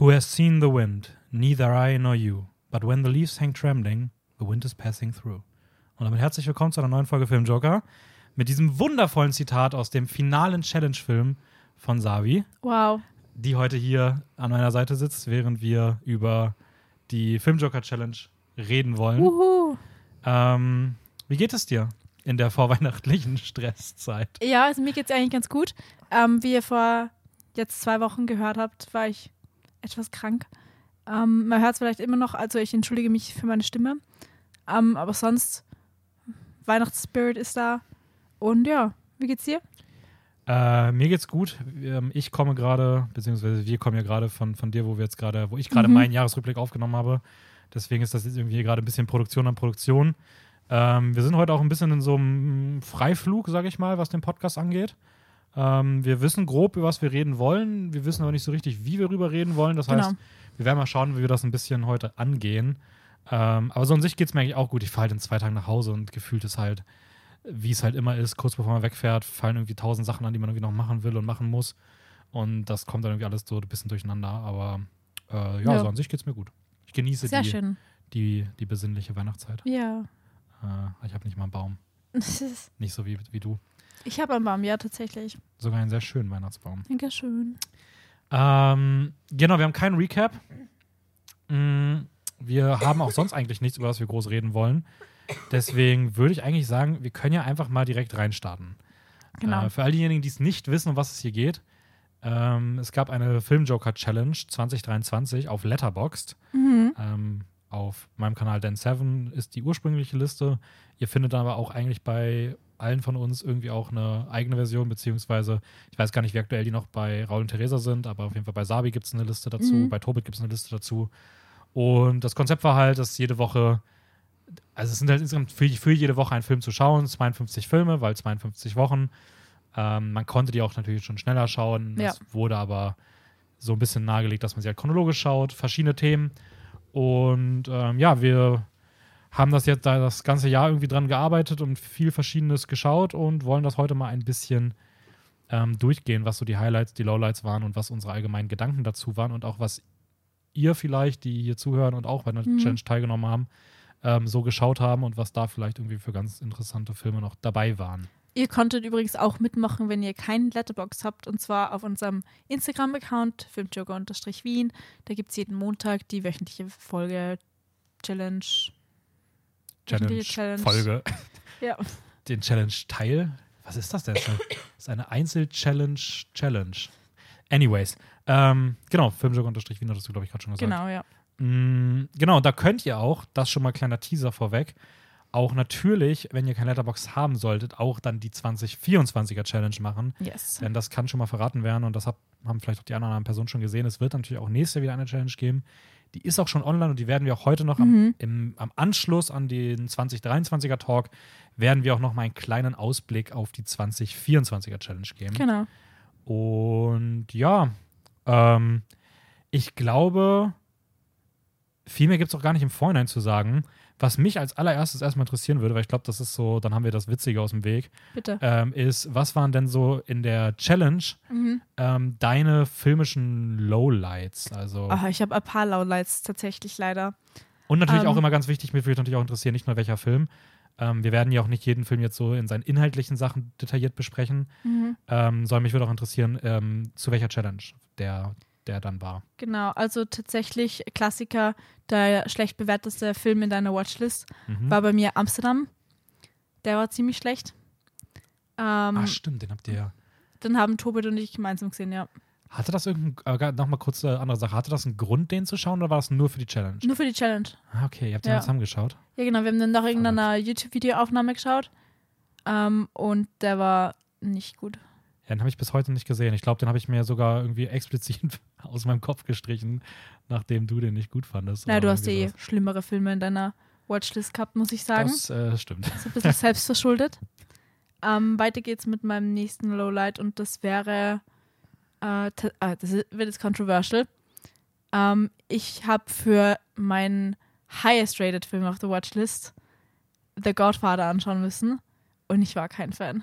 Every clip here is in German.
Who has seen the wind? Neither I nor you. But when the leaves hang trembling, the wind is passing through. Und damit herzlich willkommen zu einer neuen Folge Film Joker. Mit diesem wundervollen Zitat aus dem finalen Challenge-Film von Savi, Wow. die heute hier an meiner Seite sitzt, während wir über die Film Joker Challenge reden wollen. Wuhu. Ähm, wie geht es dir in der vorweihnachtlichen Stresszeit? Ja, also mir geht's eigentlich ganz gut. Ähm, wie ihr vor jetzt zwei Wochen gehört habt, war ich etwas krank. Ähm, man hört es vielleicht immer noch, also ich entschuldige mich für meine Stimme. Ähm, aber sonst, Weihnachtsspirit ist da. Und ja, wie geht's dir? Äh, mir geht's gut. Ähm, Ich komme gerade, beziehungsweise wir kommen ja gerade von, von dir, wo wir jetzt gerade, wo ich gerade Mhm. meinen Jahresrückblick aufgenommen habe. Deswegen ist das jetzt irgendwie gerade ein bisschen Produktion an Produktion. Ähm, wir sind heute auch ein bisschen in so einem Freiflug, sage ich mal, was den Podcast angeht. Ähm, wir wissen grob, über was wir reden wollen. Wir wissen aber nicht so richtig, wie wir darüber reden wollen. Das heißt, Genau. wir werden mal schauen, wie wir das ein bisschen heute angehen. Ähm, aber so an sich geht es mir eigentlich auch gut. Ich fahre halt in zwei Tagen nach Hause und gefühlt ist halt, wie es halt immer ist, kurz bevor man wegfährt, fallen irgendwie tausend Sachen an, die man irgendwie noch machen will und machen muss. Und das kommt dann irgendwie alles so ein bisschen durcheinander. Aber äh, ja, Ja. so an sich geht es mir gut. Ich genieße Sehr die, schön. die, die besinnliche Weihnachtszeit. Ja. Äh, ich habe nicht mal einen Baum. Nicht so wie, wie du. Ich habe einen Baum, ja, tatsächlich. Sogar einen sehr schönen Weihnachtsbaum. Dankeschön. Ähm, genau, wir haben keinen Recap. Mm, Wir haben auch sonst eigentlich nichts, über was wir groß reden wollen. Deswegen würde ich eigentlich sagen, wir können ja einfach mal direkt reinstarten. Genau. Äh, für all diejenigen, die es nicht wissen, um was es hier geht, ähm, es gab eine Filmjoker Challenge 2023 auf Letterboxd. Mhm. Ähm, auf meinem Kanal Dan 7 ist die ursprüngliche Liste. Ihr findet aber auch eigentlich bei allen von uns irgendwie auch eine eigene Version, beziehungsweise ich weiß gar nicht, wie aktuell die noch bei Raul und Theresa sind, aber auf jeden Fall bei Sabi gibt es eine Liste dazu, Mhm. bei Tobit gibt es eine Liste dazu. Und das Konzept war halt, dass jede Woche, also es sind halt insgesamt für, für jede Woche ein Film zu schauen, 52 Filme, weil 52 Wochen. Ähm, man konnte die auch natürlich schon schneller schauen. Ja. Es wurde aber so ein bisschen nahegelegt, dass man sie halt chronologisch schaut, verschiedene Themen. Und ähm, ja, wir haben das jetzt da das ganze Jahr irgendwie dran gearbeitet und viel Verschiedenes geschaut und wollen das heute mal ein bisschen ähm, durchgehen, was so die Highlights, die Lowlights waren und was unsere allgemeinen Gedanken dazu waren und auch was ihr vielleicht, die hier zuhören und auch bei der Mhm. Challenge teilgenommen haben, ähm, so geschaut haben und was da vielleicht irgendwie für ganz interessante Filme noch dabei waren. Ihr konntet übrigens auch mitmachen, wenn ihr keinen Letterbox habt, und zwar auf unserem Instagram-Account, filmjoker-wien. Da gibt es jeden Montag die wöchentliche Folge Challenge. Challenge, Wöchentliche Challenge. Folge, Ja. den Challenge-Teil. Was ist das denn? Das ist eine Einzel-Challenge-Challenge. Anyways, ähm, genau, Filmjoker-Wien hattest du, glaube ich, gerade schon gesagt. Genau, ja. Mm, genau, da könnt ihr auch, das schon mal kleiner Teaser vorweg, auch natürlich, wenn ihr kein Letterbox haben solltet, auch dann die 2024er Challenge machen. Yes. Denn das kann schon mal verraten werden und das hab, haben vielleicht auch die anderen Personen schon gesehen. Es wird natürlich auch nächstes Jahr wieder eine Challenge geben. Die ist auch schon online und die werden wir auch heute noch am, Mhm. im, am Anschluss an den 2023er Talk, werden wir auch noch mal einen kleinen Ausblick auf die 2024er Challenge geben. Genau. Und ja, ähm, ich glaube, viel mehr gibt es auch gar nicht im Vorhinein zu sagen. Was mich als allererstes erstmal interessieren würde, weil ich glaube, das ist so, dann haben wir das Witzige aus dem Weg, Bitte. ähm, ist, was waren denn so in der Challenge Mhm. ähm, deine filmischen Lowlights? Also, Ah, ich habe ein paar Lowlights tatsächlich leider. und natürlich ähm, auch immer ganz wichtig, mich würde natürlich auch interessieren, nicht nur welcher Film. Ähm, wir werden ja auch nicht jeden Film jetzt so in seinen inhaltlichen Sachen detailliert besprechen, Mhm. ähm, sondern mich würde auch interessieren, ähm, zu welcher Challenge der, der dann war. Genau, also tatsächlich Klassiker, der schlecht bewerteste Film in deiner Watchlist Mhm. war bei mir Amsterdam. Der war ziemlich schlecht. Ähm, Ah, stimmt, den habt ihr ja. dann haben Tobit und ich gemeinsam gesehen, ja. Hatte das irgendein, äh, nochmal kurz eine andere Sache, hatte das einen Grund, den zu schauen oder war das nur für die Challenge? Nur für die Challenge. Ah, okay, ihr habt den Ja. ja. zusammengeschaut. Ja, genau, wir haben dann nach irgendeiner YouTube-Videoaufnahme geschaut. Ähm, und der war nicht gut. Ja, den habe ich bis heute nicht gesehen. Ich glaube, den habe ich mir sogar irgendwie explizit aus meinem Kopf gestrichen, nachdem du den nicht gut fandest. Naja, oder du hast irgendwie eh schlimmere Filme in deiner Watchlist gehabt, muss ich sagen. Das äh, stimmt. ist ein bisschen selbstverschuldet. Ähm, weiter geht's mit meinem nächsten Lowlight und das wäre, äh, ah, das wird jetzt controversial. Ähm, ich habe für meinen highest rated Film auf der Watchlist The Godfather anschauen müssen und ich war kein Fan.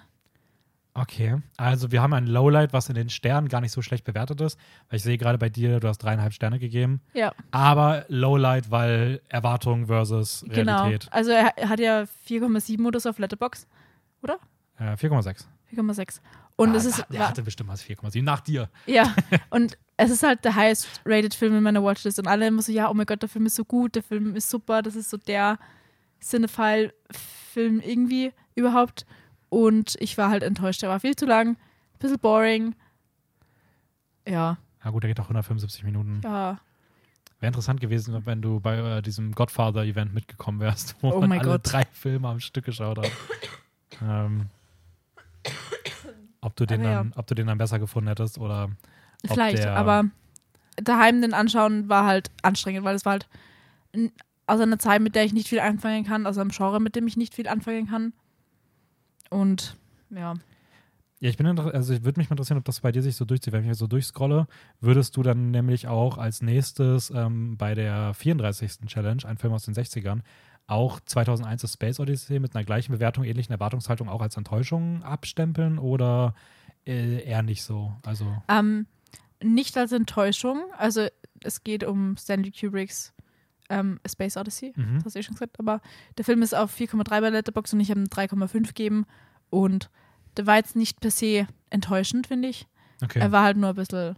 Okay, also wir haben ein Lowlight, was in den Sternen gar nicht so schlecht bewertet ist. Weil ich sehe gerade bei dir, du hast dreieinhalb Sterne gegeben. Ja, Aber Lowlight, weil Erwartung versus genau. Realität. Also er hat ja 4,7 oder so auf Letterbox. Äh, 4,6. 4,6. Und ah, es ist. Er hatte bestimmt was 4,7 nach dir. Ja, und es ist halt der highest rated Film in meiner Watchlist und alle immer so, ja, oh mein Gott, der Film ist so gut, der Film ist super, das ist so der Cinephile-Film irgendwie überhaupt. Und ich war halt enttäuscht, der war viel zu lang, ein bisschen boring. Ja, Ja gut, der geht auch 175 Minuten. ja, Wäre interessant gewesen, wenn du bei äh, diesem Godfather-Event mitgekommen wärst, wo Oh man alle Gott. drei Filme am Stück geschaut hat. ähm, ob, du den Aber ja. dann, ob du den dann besser gefunden hättest oder vielleicht, der- aber daheim den anschauen war halt anstrengend, weil es war halt aus einer Zeit, mit der ich nicht viel anfangen kann, aus einem Genre, mit dem ich nicht viel anfangen kann. Und ja, Ja, ich bin also ich würde mich mal interessieren, ob das bei dir sich so durchzieht. Wenn ich so durchscrolle, würdest du dann nämlich auch als nächstes ähm, bei der 34. Challenge, ein Film aus den 60ern, auch 2001 das Space Odyssey mit einer gleichen Bewertung, ähnlichen Erwartungshaltung auch als Enttäuschung abstempeln oder äh, eher nicht so? Also, Ähm, nicht als Enttäuschung. Also es geht um Stanley Kubricks ähm, A Space Odyssey, mhm. das hast du eh schon gesagt. Aber der Film ist auf 4,3 bei Letterboxd und ich habe ihm 3,5 gegeben. Und der war jetzt nicht per se enttäuschend, finde ich. okay. Er war halt nur ein bisschen,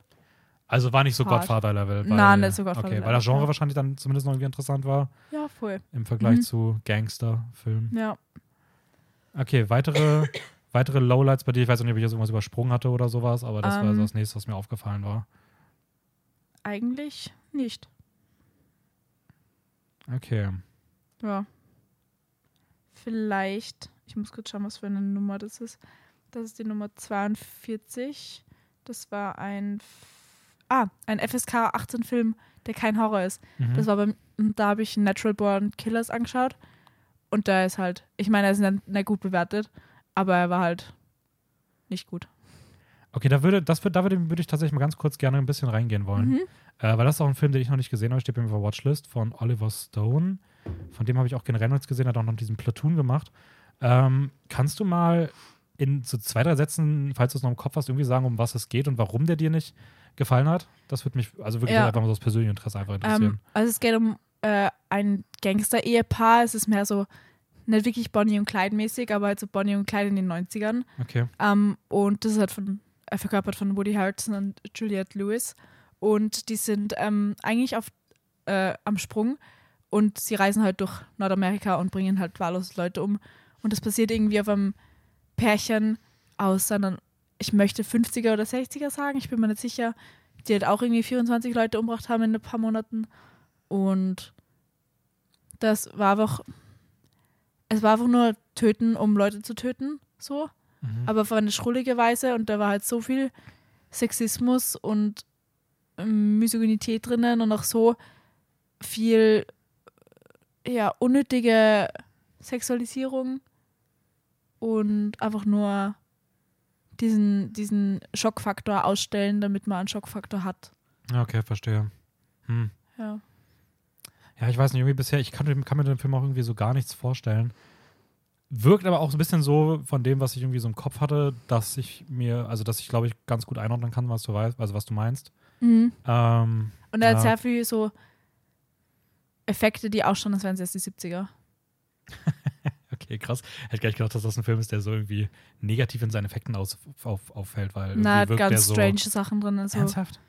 also war nicht so. Godfather-Level. Nein, nicht so Okay, Godfather-Level, weil das Genre ja. wahrscheinlich dann zumindest noch irgendwie interessant war ja, voll. im Vergleich Mhm. zu Gangster-Filmen. Ja. Okay, weitere, weitere Lowlights bei dir. Ich weiß nicht, ob ich jetzt irgendwas übersprungen hatte oder sowas, aber das war so Ähm. das nächste, was mir aufgefallen war. Eigentlich nicht. Okay. Ja. Vielleicht, ich muss kurz schauen, was für eine Nummer das ist. Das ist die Nummer 42. Das war ein, F- ah, ein FSK 18 Film, der kein Horror ist. Mhm. Das war beim, da habe ich Natural Born Killers angeschaut. Und da ist halt, ich meine, er ist nicht, nicht gut bewertet, aber er war halt nicht gut. Okay, da würde, das würde, da würde, würde ich tatsächlich mal ganz kurz gerne ein bisschen reingehen wollen. Mhm. Äh, weil das ist auch ein Film, den ich noch nicht gesehen habe, steht bei mir auf der Watchlist von Oliver Stone. Von dem habe ich auch generell noch nichts gesehen, hat auch noch diesen Platoon gemacht. Ähm, kannst du mal in so zwei, drei Sätzen, falls du es noch im Kopf hast, irgendwie sagen, um was es geht und warum der dir nicht gefallen hat? Das würde mich, also wirklich Ja. einfach mal so aus persönlichem Interesse einfach interessieren. Ähm, also es geht um äh, ein Gangster-Ehepaar. Es ist mehr so, nicht wirklich Bonnie und Clyde mäßig, aber halt so Bonnie und Clyde in den 90ern. okay. Ähm, und das ist halt von, verkörpert von Woody Harrelson und Juliette Lewis. Und die sind ähm, eigentlich auf, äh, am Sprung und sie reisen halt durch Nordamerika und bringen halt wahllos Leute um. Und das passiert irgendwie auf einem Pärchen aus einer, ich möchte 50er oder 60er sagen, ich bin mir nicht sicher, die halt auch irgendwie 24 Leute umgebracht haben in ein paar Monaten. Und das war einfach, es war einfach nur töten, um Leute zu töten, so Mhm. aber auf eine schrullige Weise und da war halt so viel Sexismus und ähm, Misogynität drinnen und auch so viel ja, unnötige Sexualisierung und einfach nur diesen, diesen Schockfaktor ausstellen, damit man einen Schockfaktor hat. Okay, verstehe. Hm. Ja. Ja, ich weiß nicht, irgendwie bisher, ich kann, kann mir den Film auch irgendwie so gar nichts vorstellen. Wirkt aber auch so ein bisschen so von dem, was ich irgendwie so im Kopf hatte, dass ich mir, also dass ich glaube ich ganz gut einordnen kann, was du weißt, also was du meinst. Mhm. Ähm, Und er Ja. hat sehr viel so Effekte, die ausschauen, als wären es erst die 70er. okay, krass. Hätte gar nicht gedacht, dass das ein Film ist, der so irgendwie negativ in seinen Effekten aus, auf, auffällt, weil Na, hat wirkt der ganz so. strange Sachen drin. Also Ernsthaft?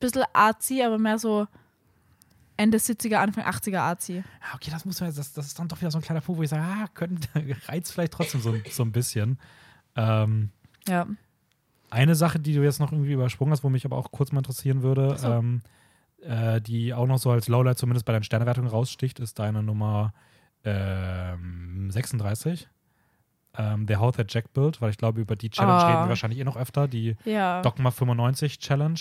bisschen artsy, aber mehr so Ende 70er, Anfang 80er artsy. Ja, okay, das muss man, das, das ist dann doch wieder so ein kleiner Punkt, wo ich sage, ah, könnte, reizt vielleicht trotzdem so, so ein bisschen. Ähm, Ja. Eine Sache, die du jetzt noch irgendwie übersprungen hast, wo mich aber auch kurz mal interessieren würde, so. ähm, äh, die auch noch so als Lowlight zumindest bei deinen Sternewertungen raussticht, ist deine Nummer ähm, 36. Ähm, The How That Jack Built, weil ich glaube, über die Challenge Ah. reden wir wahrscheinlich eh noch öfter, die Ja. Dogma 95 Challenge.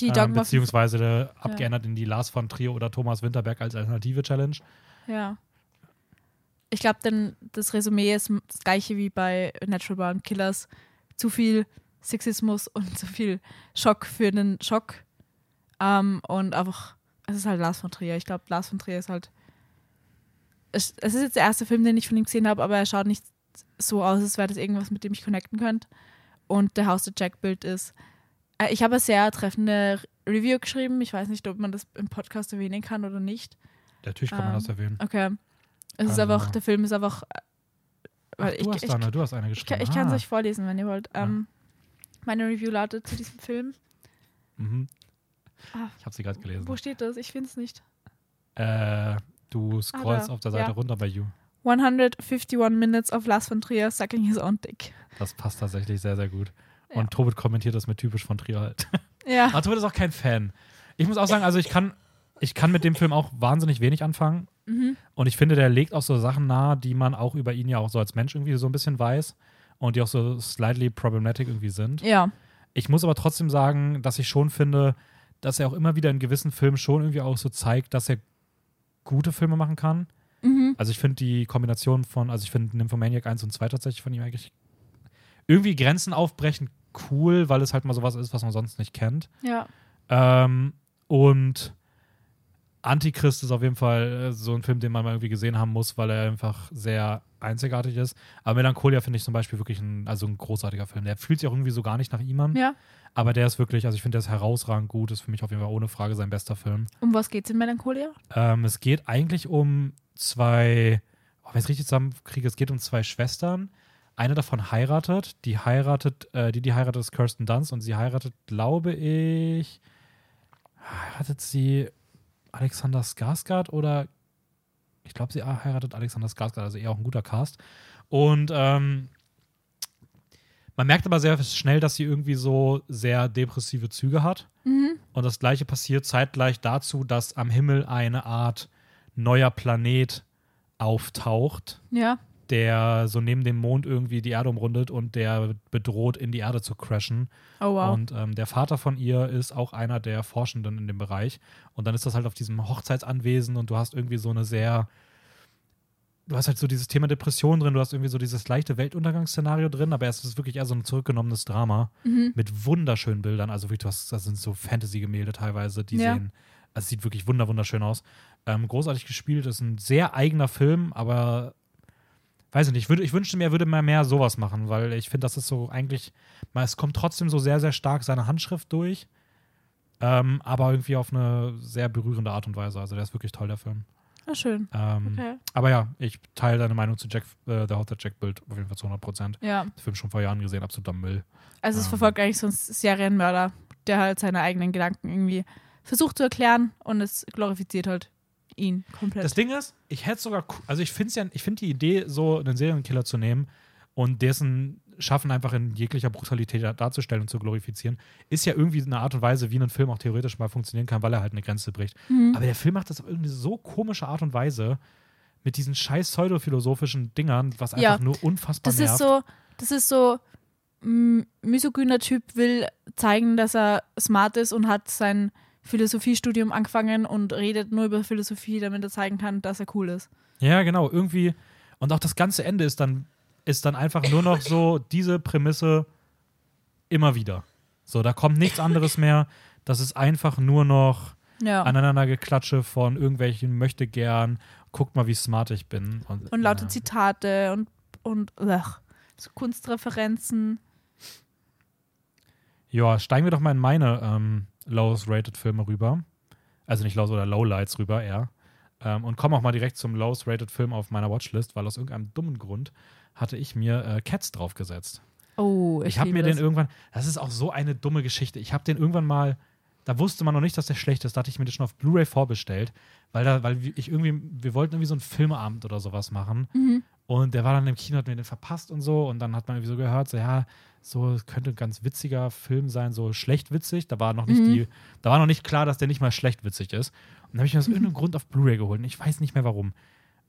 Die ähm, Dogma. beziehungsweise abgeändert in die Lars von Trio oder Thomas Winterberg als alternative Challenge. ja. Ich glaube, denn das Resümee ist das gleiche wie bei Natural Born Killers. Zu viel Sexismus und zu viel Schock für den Schock. Ähm, und einfach, es ist halt Lars von Trier. Ich glaube, Lars von Trier ist halt. Es, es ist jetzt der erste Film, den ich von ihm gesehen habe, aber er schaut nicht so aus, als wäre das irgendwas, mit dem ich connecten könnte. und der Haus der Jack-Bild ist. Äh, ich habe eine sehr treffende Review geschrieben. Ich weiß nicht, ob man das im Podcast erwähnen kann oder nicht. Natürlich kann man Ähm, das erwähnen. Okay. Es ist einfach, der Film ist einfach. äh, Ach, du, hast ich, eine, ich, du hast eine ich, geschrieben. ich kann es Ah. euch vorlesen, wenn ihr wollt. Ja. Ähm, meine Review lautet zu diesem Film. Mhm. Ah, Ich habe sie gerade gelesen. Wo steht das? Ich finde es nicht. Äh, du scrollst da, auf der Seite ja. runter bei You. 151 Minutes of Lars von Trier sucking his own dick. Das passt tatsächlich sehr, sehr gut. Ja. Und Tobit kommentiert das mit typisch von Trier halt. Ja. Aber Tobit ist auch kein Fan. Ich muss auch sagen, also ich kann, ich kann mit dem Film auch wahnsinnig wenig anfangen. Mhm. Und ich finde, der legt auch so Sachen nahe, die man auch über ihn ja auch so als Mensch irgendwie so ein bisschen weiß. Und die auch so slightly problematic irgendwie sind. Ja. Ich muss aber trotzdem sagen, dass ich schon finde, dass er auch immer wieder in gewissen Filmen schon irgendwie auch so zeigt, dass er gute Filme machen kann. Mhm. Also ich finde die Kombination von, also ich finde Nymphomaniac 1 und 2 tatsächlich von ihm eigentlich irgendwie Grenzen aufbrechend cool, weil es halt mal sowas ist, was man sonst nicht kennt. Ja. Ähm, und Antichrist ist auf jeden Fall äh, so ein Film, den man mal irgendwie gesehen haben muss, weil er einfach sehr einzigartig ist. Aber Melancholia finde ich zum Beispiel wirklich ein, also ein großartiger Film. Der fühlt sich auch irgendwie so gar nicht nach ihm an. Ja. Aber der ist wirklich, also ich finde, der ist herausragend gut. Ist für mich auf jeden Fall ohne Frage sein bester Film. Um was geht's in Melancholia? Ähm, es geht eigentlich um zwei, oh, wenn ich es richtig zusammenkriege, es geht um zwei Schwestern. Eine davon heiratet, die heiratet, äh, die, die heiratet, ist Kirsten Dunst und sie heiratet, glaube ich, heiratet sie Alexander Skarsgård oder ich glaube, sie heiratet Alexander Skarsgård, also eher auch ein guter Cast. Und ähm, man merkt aber sehr schnell, dass sie irgendwie so sehr depressive Züge hat. Mhm. Und das gleiche passiert zeitgleich dazu, dass am Himmel eine Art neuer Planet auftaucht, Ja. Der so neben dem Mond irgendwie die Erde umrundet und der bedroht, in die Erde zu crashen. Oh wow. Und ähm, der Vater von ihr ist auch einer der Forschenden in dem Bereich. Und dann ist das halt auf diesem Hochzeitsanwesen und du hast irgendwie so eine sehr. Du hast halt so dieses Thema Depression drin, du hast irgendwie so dieses leichte Weltuntergangsszenario drin, aber es ist wirklich eher so ein zurückgenommenes Drama mhm. mit wunderschönen Bildern. Also wie du hast, das sind so Fantasy-Gemälde teilweise, die Ja. sehen, also es sieht wirklich wunder wunderschön aus. Ähm, großartig gespielt, ist ein sehr eigener Film, aber weiß ich nicht, ich, würde, ich wünschte mir, er würde mal mehr sowas machen, weil ich finde, das ist so eigentlich, es kommt trotzdem so sehr, sehr stark seine Handschrift durch, ähm, aber irgendwie auf eine sehr berührende Art und Weise. Also der ist wirklich toll, der Film. Ah, schön. Ähm, Okay. Aber ja, ich teile deine Meinung zu Jack, äh, der Haut der Jack-Bild auf jeden Fall zu 100 Prozent. Ja. Den Film schon vor Jahren gesehen, absoluter Müll. Also es Ähm. verfolgt eigentlich so einen Serienmörder, der halt seine eigenen Gedanken irgendwie versucht zu erklären und es glorifiziert halt ihn komplett. Das Ding ist, ich hätte sogar, also ich finde ja, ich finde die Idee, so einen Serienkiller zu nehmen und dessen Schaffen einfach in jeglicher Brutalität da- darzustellen und zu glorifizieren, ist ja irgendwie eine Art und Weise, wie ein Film auch theoretisch mal funktionieren kann, weil er halt eine Grenze bricht. Mhm. Aber der Film macht das auf irgendwie so komische Art und Weise mit diesen scheiß pseudophilosophischen Dingern, was einfach Ja, nur unfassbar das nervt. ist so, das ist so, ein misogyner Typ will zeigen, dass er smart ist und hat sein Philosophiestudium angefangen und redet nur über Philosophie, damit er zeigen kann, dass er cool ist. Ja, genau, irgendwie. Und auch das ganze Ende ist dann, ist dann einfach nur noch so diese Prämisse immer wieder. So, da kommt nichts anderes mehr. Das ist einfach nur noch Ja. Aneinandergeklatsche von irgendwelchen möchte gern, guck mal, wie smart ich bin. Und, Und lauter ja. Zitate und, und ugh, so Kunstreferenzen. Ja, steigen wir doch mal in meine ähm, lowest rated Filme rüber. Also nicht lowest oder lowlights rüber, eher. Ähm, und kommen auch mal direkt zum lowest rated Film auf meiner Watchlist, weil aus irgendeinem dummen Grund hatte ich mir äh, Cats draufgesetzt. Oh, ich, Ich habe mir den das. irgendwann, das ist auch so eine dumme Geschichte. Ich habe den irgendwann mal, da wusste man noch nicht, dass der schlecht ist. Da hatte ich mir den schon auf Blu-ray vorbestellt, weil da, weil ich irgendwie, wir wollten irgendwie so einen Filmeabend oder sowas machen. Mhm. Und der war dann im Kino, hat mir den verpasst und so. Und dann hat man irgendwie so gehört, so ja, so könnte ein ganz witziger Film sein, so schlecht witzig. Da war noch nicht Mhm. die, da war noch nicht klar, dass der nicht mal schlecht witzig ist. Und dann habe ich mir aus irgendeinem Grund auf Blu-ray geholt. Und ich weiß nicht mehr warum.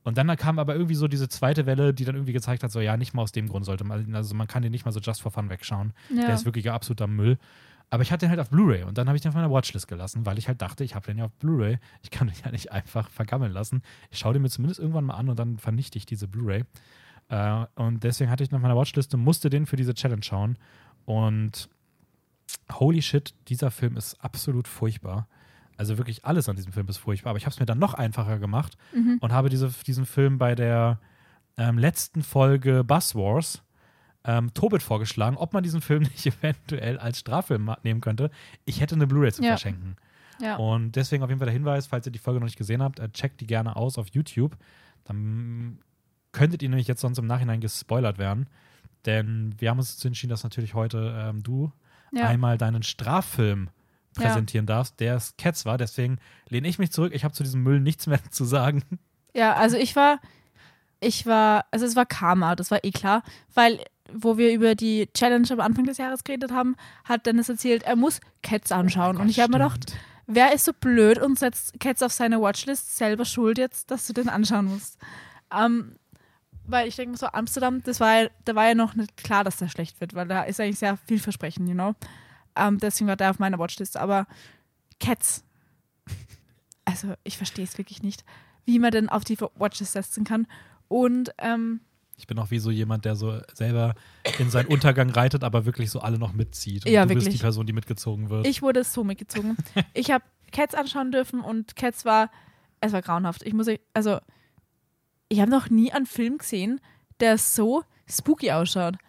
Und dann kam aber irgendwie so diese zweite Welle, die dann irgendwie gezeigt hat, so ja, nicht mal aus dem Grund sollte man, also man kann den nicht mal so just for fun wegschauen. Ja. Der ist wirklich ein absoluter Müll. Aber ich hatte den halt auf Blu-ray und dann habe ich den auf meiner Watchlist gelassen, weil ich halt dachte, ich habe den ja auf Blu-ray. Ich kann den ja nicht einfach vergammeln lassen. Ich schaue den mir zumindest irgendwann mal an und dann vernichte ich diese Blu-ray. Äh, und deswegen hatte ich ihn auf meiner Watchlist und musste den für diese Challenge schauen. Und holy shit, dieser Film ist absolut furchtbar. Also wirklich alles an diesem Film ist furchtbar. Aber ich habe es mir dann noch einfacher gemacht Mhm. und habe diese, diesen Film bei der ähm, letzten Folge Bus Wars ähm, Tobit vorgeschlagen, ob man diesen Film nicht eventuell als Straffilm nehmen könnte. Ich hätte eine Blu-ray zu Ja. verschenken. Ja. Und deswegen auf jeden Fall der Hinweis, falls ihr die Folge noch nicht gesehen habt, äh, checkt die gerne aus auf YouTube. Dann könntet ihr nämlich jetzt sonst im Nachhinein gespoilert werden. Denn wir haben uns dazu entschieden, dass natürlich heute ähm, du ja. einmal deinen Straffilm Ja. präsentieren darfst, der es Cats war. Deswegen lehne ich mich zurück. Ich habe zu diesem Müll nichts mehr zu sagen. Ja, also ich war, ich war, also es war Karma, das war eh klar, weil wo wir über die Challenge am Anfang des Jahres geredet haben, hat Dennis erzählt, er muss Cats anschauen. und ich habe mir gedacht, wer ist so blöd und setzt Cats auf seine Watchlist selber schuld jetzt, dass du den anschauen musst? Ähm, weil ich denke mir so, Amsterdam, das war ja, da war ja noch nicht klar, dass der schlecht wird, weil da ist eigentlich sehr vielversprechend, you know. Ähm, deswegen war der auf meiner Watchlist. Aber Cats, also ich verstehe es wirklich nicht, wie man denn auf die Watchlist setzen kann. Und ähm, Ich bin auch wie so jemand, der so selber in seinen Untergang reitet, aber wirklich so alle noch mitzieht. Und Ja, du bist wirklich. die Person, die mitgezogen wird. ich wurde so mitgezogen. ich habe Cats anschauen dürfen und Cats war, es war grauenhaft. Ich muss, also ich habe noch nie einen Film gesehen, der so spooky ausschaut.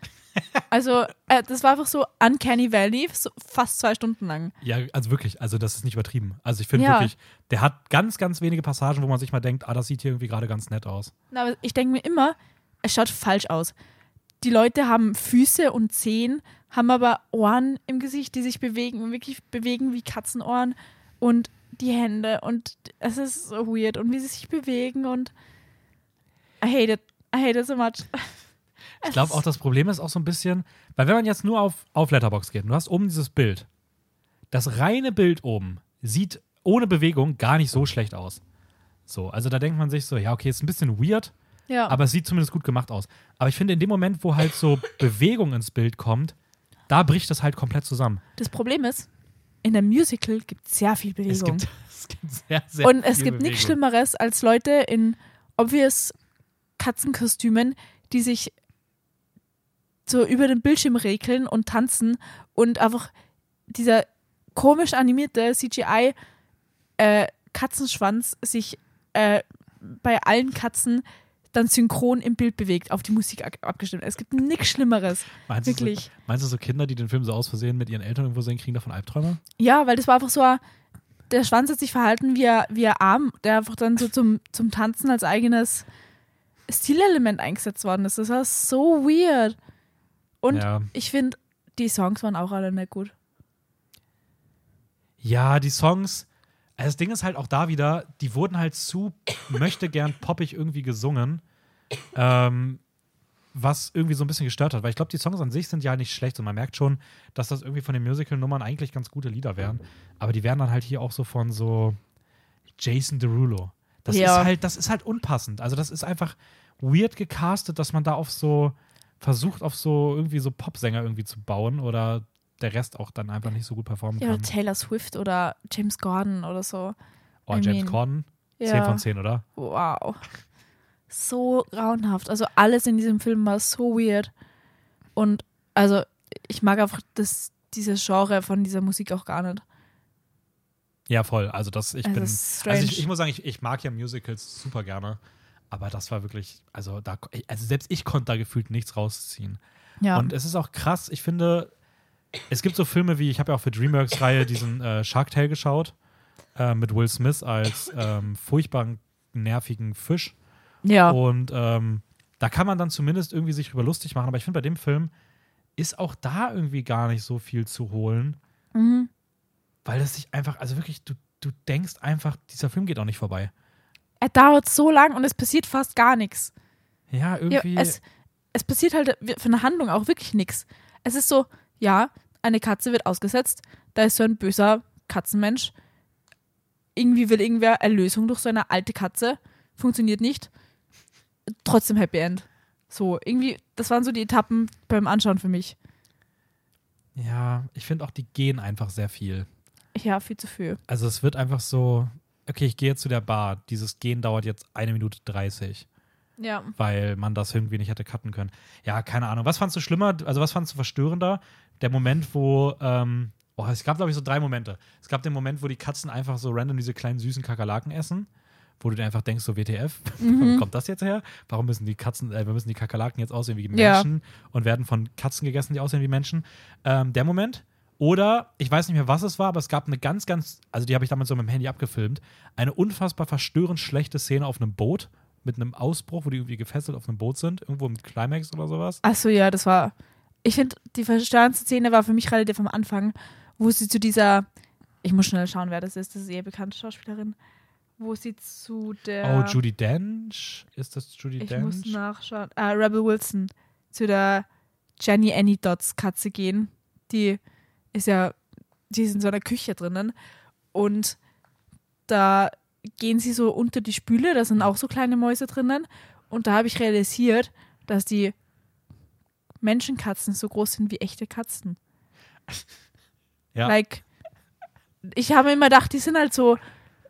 Also, äh, das war einfach so Uncanny Valley, so fast zwei Stunden lang. ja, also wirklich, also das ist nicht übertrieben. Also ich finde Ja. wirklich, der hat ganz, ganz wenige Passagen, wo man sich mal denkt, ah, das sieht hier irgendwie gerade ganz nett aus. Na, aber ich denke mir immer, es schaut falsch aus. Die Leute haben Füße und Zehen, haben aber Ohren im Gesicht, die sich bewegen, wirklich bewegen wie Katzenohren und die Hände und es ist so weird und wie sie sich bewegen und I hate it. I hate it so much. Ich glaube auch, das Problem ist auch so ein bisschen, weil wenn man jetzt nur auf, auf Letterbox geht und du hast oben dieses Bild, das reine Bild oben sieht ohne Bewegung gar nicht so schlecht aus. So, also da denkt man sich so, ja, okay, ist ein bisschen weird, Ja, aber es sieht zumindest gut gemacht aus. Aber ich finde, in dem Moment, wo halt so Bewegung ins Bild kommt, da bricht das halt komplett zusammen. das Problem ist, in der Musical gibt es sehr viel Es Bewegung. gibt, es gibt sehr, sehr Und es gibt nichts. Schlimmeres als Leute in obvious Katzenkostümen, die sich so über den Bildschirm regeln und tanzen und einfach dieser komisch animierte CGI äh, Katzenschwanz sich äh, bei allen Katzen dann synchron im Bild bewegt, auf die Musik ab- abgestimmt. Es gibt nichts Schlimmeres. Meinst du, so, Wirklich. meinst du, so Kinder, die den Film so aus Versehen mit ihren Eltern irgendwo sehen, kriegen davon Albträume? Ja, weil das war einfach so, der Schwanz hat sich verhalten wie ein, wie ein Arm, der einfach dann so zum, zum Tanzen als eigenes Stilelement eingesetzt worden ist. Das war so weird. Und ja. ich finde, die Songs waren auch alle nicht gut. Ja, die Songs, also das Ding ist halt auch da wieder, die wurden halt zu möchte gern poppig irgendwie gesungen, ähm, was irgendwie so ein bisschen gestört hat, weil ich glaube, die Songs an sich sind ja nicht schlecht und man merkt schon, dass das irgendwie von den Musical-Nummern eigentlich ganz gute Lieder wären, aber die werden dann halt hier auch so von so Jason Derulo. Das Ja. ist halt, das ist halt unpassend. Also das ist einfach weird gecastet, dass man da auf so versucht, auf so irgendwie so Popsänger irgendwie zu bauen oder der Rest auch dann einfach nicht so gut performen Ja, kann. oder Taylor Swift oder James Gordon oder so. Oh, I James mean, Corden, Ja. 10 von 10, oder? Wow. So grauenhaft. Also alles in diesem Film war so weird. Und also ich mag einfach das, dieses Genre von dieser Musik auch gar nicht. Ja, voll. Also das, ich Es bin, also ich, ich muss sagen, ich, ich mag ja Musicals super gerne, aber das war wirklich, also da, also selbst ich konnte da gefühlt nichts rausziehen. Ja. Und es ist auch krass, ich finde, es gibt so Filme wie, ich habe ja auch für DreamWorks-Reihe diesen äh, Shark Tale geschaut, äh, mit Will Smith als ähm, furchtbar nervigen Fisch. ja. Und ähm, da kann man dann zumindest irgendwie sich drüber lustig machen. Aber ich finde, bei dem Film ist auch da irgendwie gar nicht so viel zu holen, Mhm. weil das sich einfach, also wirklich, du, du denkst einfach, dieser Film geht auch nicht vorbei. Er dauert so lang und es passiert fast gar nichts. Ja, Ja, irgendwie. es, es passiert halt von der Handlung auch wirklich nichts. Es ist so, ja, eine Katze wird ausgesetzt, da ist so ein böser Katzenmensch. Irgendwie will irgendwer Erlösung durch so eine alte Katze. Funktioniert nicht. Trotzdem Happy End. So, irgendwie, das waren so die Etappen beim Anschauen für mich. ja, ich finde auch, die gehen einfach sehr viel. Ja, viel zu viel. Also es wird einfach so, okay, ich gehe jetzt zu der Bar. Dieses Gehen dauert jetzt eine Minute 30, Ja. weil man das irgendwie nicht hätte cutten können. Ja, keine Ahnung. Was fandst du schlimmer, also was fandst du verstörender? Der Moment, wo, ähm, oh, es gab, glaube ich, so drei Momente. Es gab den Moment, wo die Katzen einfach so random diese kleinen süßen Kakerlaken essen, wo du dir einfach denkst, so WTF, Mhm. wo kommt das jetzt her? Warum müssen die Katzen, äh, wir müssen die Kakerlaken jetzt aussehen wie Ja. Menschen und werden von Katzen gegessen, die aussehen wie Menschen? Ähm, der Moment. Oder, ich weiß nicht mehr, was es war, aber es gab eine ganz, ganz, also die habe ich damals so mit dem Handy abgefilmt, eine unfassbar verstörend schlechte Szene auf einem Boot mit einem Ausbruch, wo die irgendwie gefesselt auf einem Boot sind, irgendwo im Climax oder sowas. Achso, ja, das war. Ich finde, die verstörendste Szene war für mich relativ am Anfang, wo sie zu dieser. Ich muss schnell schauen, wer das ist. Das ist eher bekannte Schauspielerin. Wo sie zu der. Oh, Judy Dench? Ist das Judy Ich Dench? muss nachschauen. Ah, Rebel Wilson. Zu der Jenny Annie Dots Katze gehen. Die ist ja. Die ist in so einer Küche drinnen. Und da gehen sie so unter die Spüle. Da sind auch so kleine Mäuse drinnen. Und da habe ich realisiert, dass die Menschenkatzen so groß sind wie echte Katzen. Ja. Like, ich habe immer gedacht, die sind halt so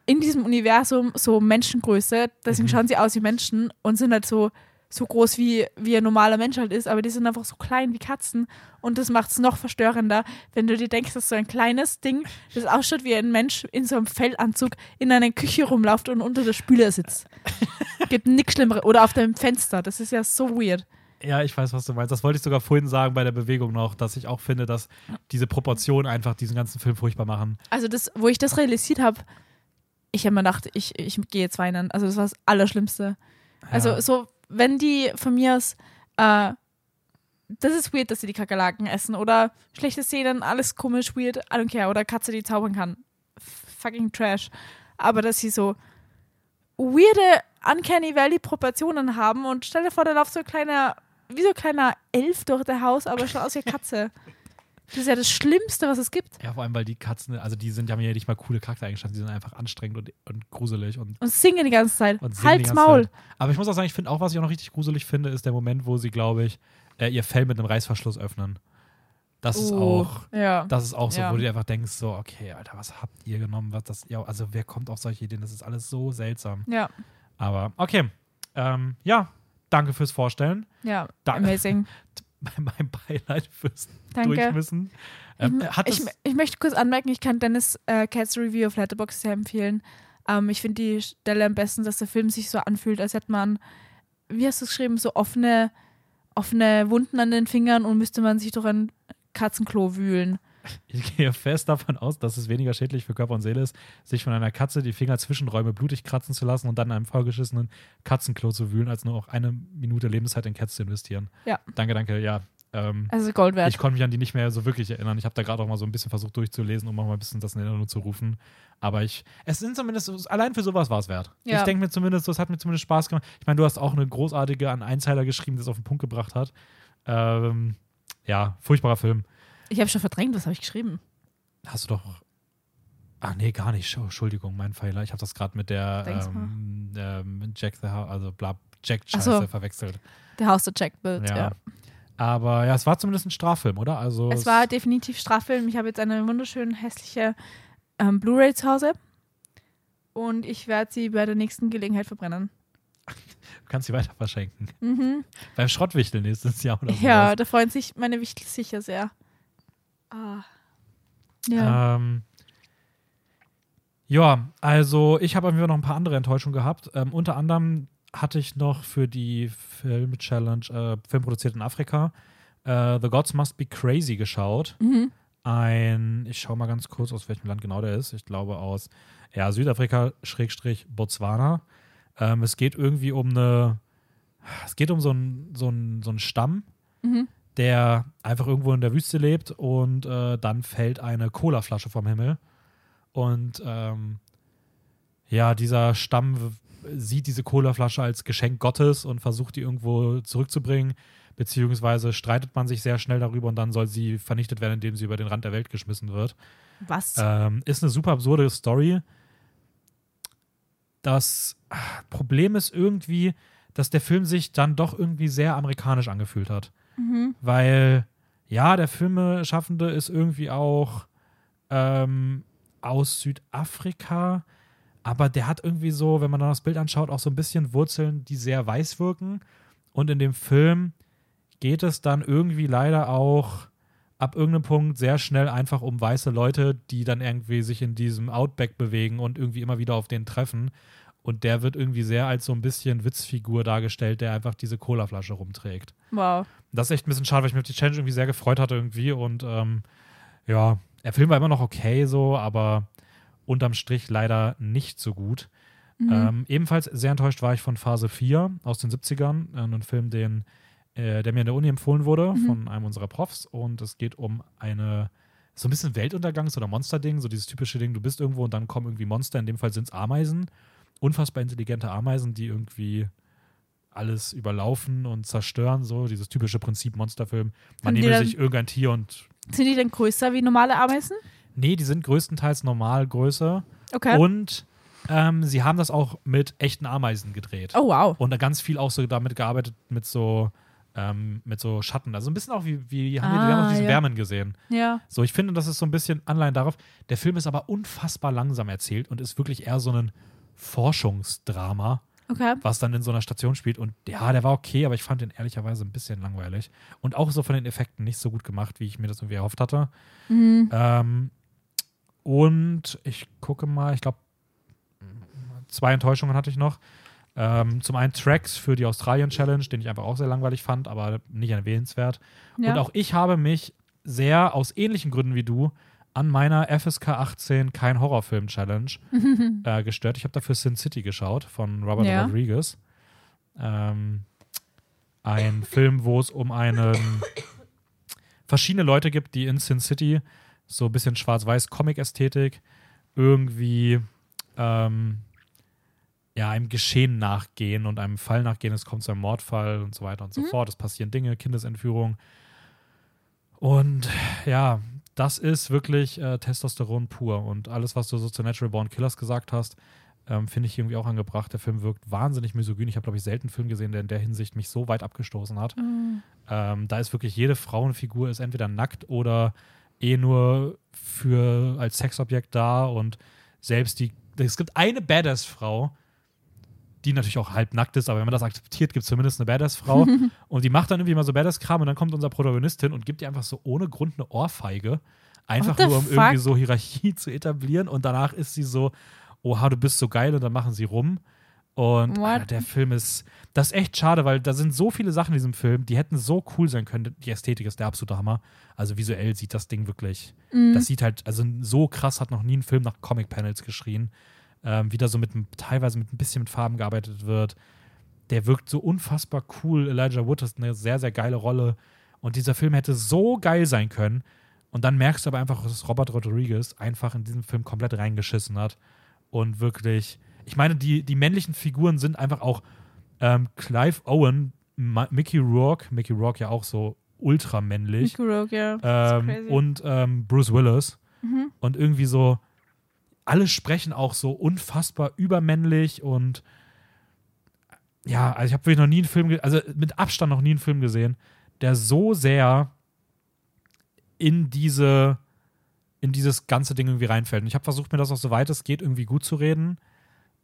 in diesem Universum so Menschengröße, deswegen Mhm. schauen sie aus wie Menschen und sind halt so, so groß wie, wie ein normaler Mensch halt ist, aber die sind einfach so klein wie Katzen und das macht es noch verstörender, wenn du dir denkst, dass so ein kleines Ding, das ausschaut wie ein Mensch in so einem Fellanzug, in einer Küche rumläuft und unter der Spüle sitzt. Gibt nichts Schlimmeres. Oder auf dem Fenster, das ist ja so weird. Ja, ich weiß, was du meinst. Das wollte ich sogar vorhin sagen bei der Bewegung noch, dass ich auch finde, dass diese Proportionen einfach diesen ganzen Film furchtbar machen. Also das, wo ich das realisiert habe, ich habe mir gedacht, ich, ich gehe jetzt weinen. Also das war das Allerschlimmste. Also Ja. so, wenn die von mir aus, äh, das ist weird, dass sie die Kakerlaken essen oder schlechte Szenen, alles komisch, weird, I don't care. Oder Katze, die zaubern kann. Fucking Trash. Aber dass sie so weirde Uncanny Valley Proportionen haben und stell dir vor, da läuft so ein kleiner, wie so ein kleiner Elf durch das Haus, aber schaut aus wie Katze. Das ist ja das Schlimmste, was es gibt. Ja, vor allem, weil die Katzen, also die sind, die haben ja nicht mal coole Charaktereigenschaften, die sind einfach anstrengend und, und gruselig und, Und singen die ganze Zeit. und Halt's Maul. Zeit. Aber ich muss auch sagen, ich finde auch, was ich auch noch richtig gruselig finde, ist der Moment, wo sie, glaube ich, äh, ihr Fell mit einem Reißverschluss öffnen. Das ist Oh, auch, Ja. das ist auch so, Ja. wo du dir einfach denkst, so, okay, Alter, was habt ihr genommen? Was das, ja, also wer kommt auf solche Ideen? Das ist alles so seltsam. Ja, Aber okay. Ähm, ja, danke fürs Vorstellen. ja. Da- Amazing. mein Beileid fürs Danke. Durchwissen. Ähm, ich, hat ich, es, ich möchte kurz anmerken, ich kann Dennis äh, Cats Review auf Letterboxd sehr empfehlen. Ähm, ich finde die Stelle am besten, dass der Film sich so anfühlt, als hätte man, wie hast du es geschrieben, so offene, offene Wunden an den Fingern und müsste man sich durch ein Katzenklo wühlen. Ich gehe fest davon aus, dass es weniger schädlich für Körper und Seele ist, sich von einer Katze die Fingerzwischenräume blutig kratzen zu lassen und dann in einem vollgeschissenen Katzenklo zu wühlen, als nur auch eine Minute Lebenszeit in Cats zu investieren. Ja. Danke, danke, ja. Ähm, Also Gold wert. ich konnte mich an die nicht mehr so wirklich erinnern. Ich habe da gerade auch mal so ein bisschen versucht durchzulesen, um auch mal ein bisschen das in Erinnerung zu rufen. Aber ich, es sind zumindest, allein für sowas war es wert. Ja. Ich denke mir zumindest, das hat mir zumindest Spaß gemacht. Ich meine, du hast auch eine großartige an Einzeiler geschrieben, die es auf den Punkt gebracht hat. Ähm, ja, furchtbarer Film. Ich habe schon verdrängt, was habe ich geschrieben? Hast du doch. Ach nee, gar nicht. Entschuldigung, mein Fehler. Ich habe das gerade mit der ähm, ähm, Jack the Ho- also bla, Jack Scheiße so. verwechselt. Der House of Jack Bild, Ja. ja. Aber ja, es war zumindest ein Straffilm, oder? Also Es war definitiv Straffilm. Ich habe jetzt eine wunderschön hässliche ähm, Blu-ray zu Hause. Und ich werde sie bei der nächsten Gelegenheit verbrennen. du kannst sie weiter verschenken. Mhm. Beim Schrottwichteln nächstes Jahr oder so. Ja, da freuen sich meine Wichtel sicher sehr. Ah. Ja. Ähm, ja, also ich habe irgendwie noch ein paar andere Enttäuschungen gehabt. Ähm, unter anderem hatte ich noch für die Film-Challenge äh, Film produziert in Afrika äh, The Gods Must Be Crazy geschaut. Mhm. Ein, ich schaue mal ganz kurz, aus welchem Land genau der ist. Ich glaube aus ja, Südafrika, Schrägstrich, Botswana. Ähm, es geht irgendwie um eine, es geht um so einen so so einen Stamm, Mhm. Der einfach irgendwo in der Wüste lebt und äh, dann fällt eine Colaflasche vom Himmel. Und ähm, ja, dieser Stamm sieht diese Colaflasche als Geschenk Gottes und versucht die irgendwo zurückzubringen, beziehungsweise streitet man sich sehr schnell darüber und dann soll sie vernichtet werden, indem sie über den Rand der Welt geschmissen wird. Was? Ähm, ist eine super absurde Story. Das ah, Problem ist irgendwie, dass der Film sich dann doch irgendwie sehr amerikanisch angefühlt hat. Mhm. Weil, ja, der Filmeschaffende ist irgendwie auch ähm, aus Südafrika, aber der hat irgendwie so, wenn man dann das Bild anschaut, auch so ein bisschen Wurzeln, die sehr weiß wirken. Und in dem Film geht es dann irgendwie leider auch ab irgendeinem Punkt sehr schnell einfach um weiße Leute, die dann irgendwie sich in diesem Outback bewegen und irgendwie immer wieder auf den treffen. Und der wird irgendwie sehr als so ein bisschen Witzfigur dargestellt, der einfach diese Colaflasche rumträgt. Wow. Das ist echt ein bisschen schade, weil ich mich auf die Challenge irgendwie sehr gefreut hatte irgendwie. Und ähm, ja, der Film war immer noch okay so, aber unterm Strich leider nicht so gut. Mhm. Ähm, ebenfalls sehr enttäuscht war ich von Phase 4 aus den 70ern, äh, ein Film, den, äh, der mir in der Uni empfohlen wurde Mhm. von einem unserer Profs. Und es geht um eine, so ein bisschen Weltuntergangs- oder Monsterding, so dieses typische Ding, du bist irgendwo und dann kommen irgendwie Monster, in dem Fall sind es Ameisen, unfassbar intelligente Ameisen, die irgendwie alles überlaufen und zerstören, so dieses typische Prinzip Monsterfilm. Man Sind nehme dann- sich irgendein Tier und Sind die denn größer wie normale Ameisen? Nee, die sind größtenteils Normalgröße. Okay. Und ähm, sie haben das auch mit echten Ameisen gedreht. oh, wow. Und da ganz viel auch so damit gearbeitet mit so, ähm, mit so Schatten. Also ein bisschen auch wie, wie haben wir, wir haben Ah, auch diesen ja. Wärmen gesehen. Ja. So, ich finde, das ist so ein bisschen Anleihen darauf. Der Film ist aber unfassbar langsam erzählt und ist wirklich eher so ein Forschungsdrama, Okay. was dann in so einer Station spielt. Und ja, der war okay, aber ich fand den ehrlicherweise ein bisschen langweilig. Und auch so von den Effekten nicht so gut gemacht, wie ich mir das irgendwie erhofft hatte. Mhm. Ähm, und ich gucke mal, ich glaube, zwei Enttäuschungen hatte ich noch. Ähm, zum einen Tracks für die Australien Challenge, den ich einfach auch sehr langweilig fand, aber nicht erwähnenswert. Ja. Und auch ich habe mich sehr aus ähnlichen Gründen wie du an meiner FSK 18 kein Horrorfilm Challenge äh, gestört. Ich habe dafür Sin City geschaut von Robert Ja. Rodriguez. Ähm, ein Film, wo es um einen verschiedene Leute gibt, die in Sin City so ein bisschen schwarz-weiß Comic-Ästhetik irgendwie ähm, ja, einem Geschehen nachgehen und einem Fall nachgehen. Es kommt zu einem Mordfall und so weiter und so Mhm. fort. Es passieren Dinge, Kindesentführung. Und ja, das ist wirklich äh, Testosteron pur. Und alles, was du so zu Natural Born Killers gesagt hast, ähm, finde ich irgendwie auch angebracht. Der Film wirkt wahnsinnig misogyn. Ich habe, glaube ich, selten einen Film gesehen, der in der Hinsicht mich so weit abgestoßen hat. Mhm. Ähm, da ist wirklich jede Frauenfigur ist entweder nackt oder eh nur für als Sexobjekt da und selbst die es gibt eine Badass-Frau, die natürlich auch halb nackt ist, aber wenn man das akzeptiert, gibt es zumindest eine Badass-Frau und die macht dann irgendwie mal so Badass-Kram und dann kommt unser Protagonist hin und gibt ihr einfach so ohne Grund eine Ohrfeige, einfach nur um fuck? irgendwie so Hierarchie zu etablieren und danach ist sie so, oha, du bist so geil und dann machen sie rum und? Alter, der Film ist, das ist echt schade, weil da sind so viele Sachen in diesem Film, die hätten so cool sein können. Die Ästhetik ist der absolute Hammer. Also visuell sieht das Ding wirklich, Mhm. das sieht halt, also so krass hat noch nie ein Film nach Comic-Panels geschrien. Ähm, wie da so mit teilweise mit ein bisschen mit Farben gearbeitet wird. Der wirkt so unfassbar cool. Elijah Wood ist eine sehr, sehr geile Rolle. Und dieser Film hätte so geil sein können. Und dann merkst du aber einfach, dass Robert Rodriguez einfach in diesem Film komplett reingeschissen hat. Und wirklich, ich meine, die, die männlichen Figuren sind einfach auch ähm, Clive Owen, Ma Mickey Rourke, Mickey Rourke ja auch so ultramännlich. Mickey Rourke, ja. Ähm, und ähm, Bruce Willis. Mhm. Und irgendwie so, alle sprechen auch so unfassbar übermännlich und ja, also ich habe wirklich noch nie einen Film, also mit Abstand noch nie einen Film gesehen, der so sehr in diese, in dieses ganze Ding irgendwie reinfällt. Und ich habe versucht, mir das auch so weit es geht, irgendwie gut zu reden.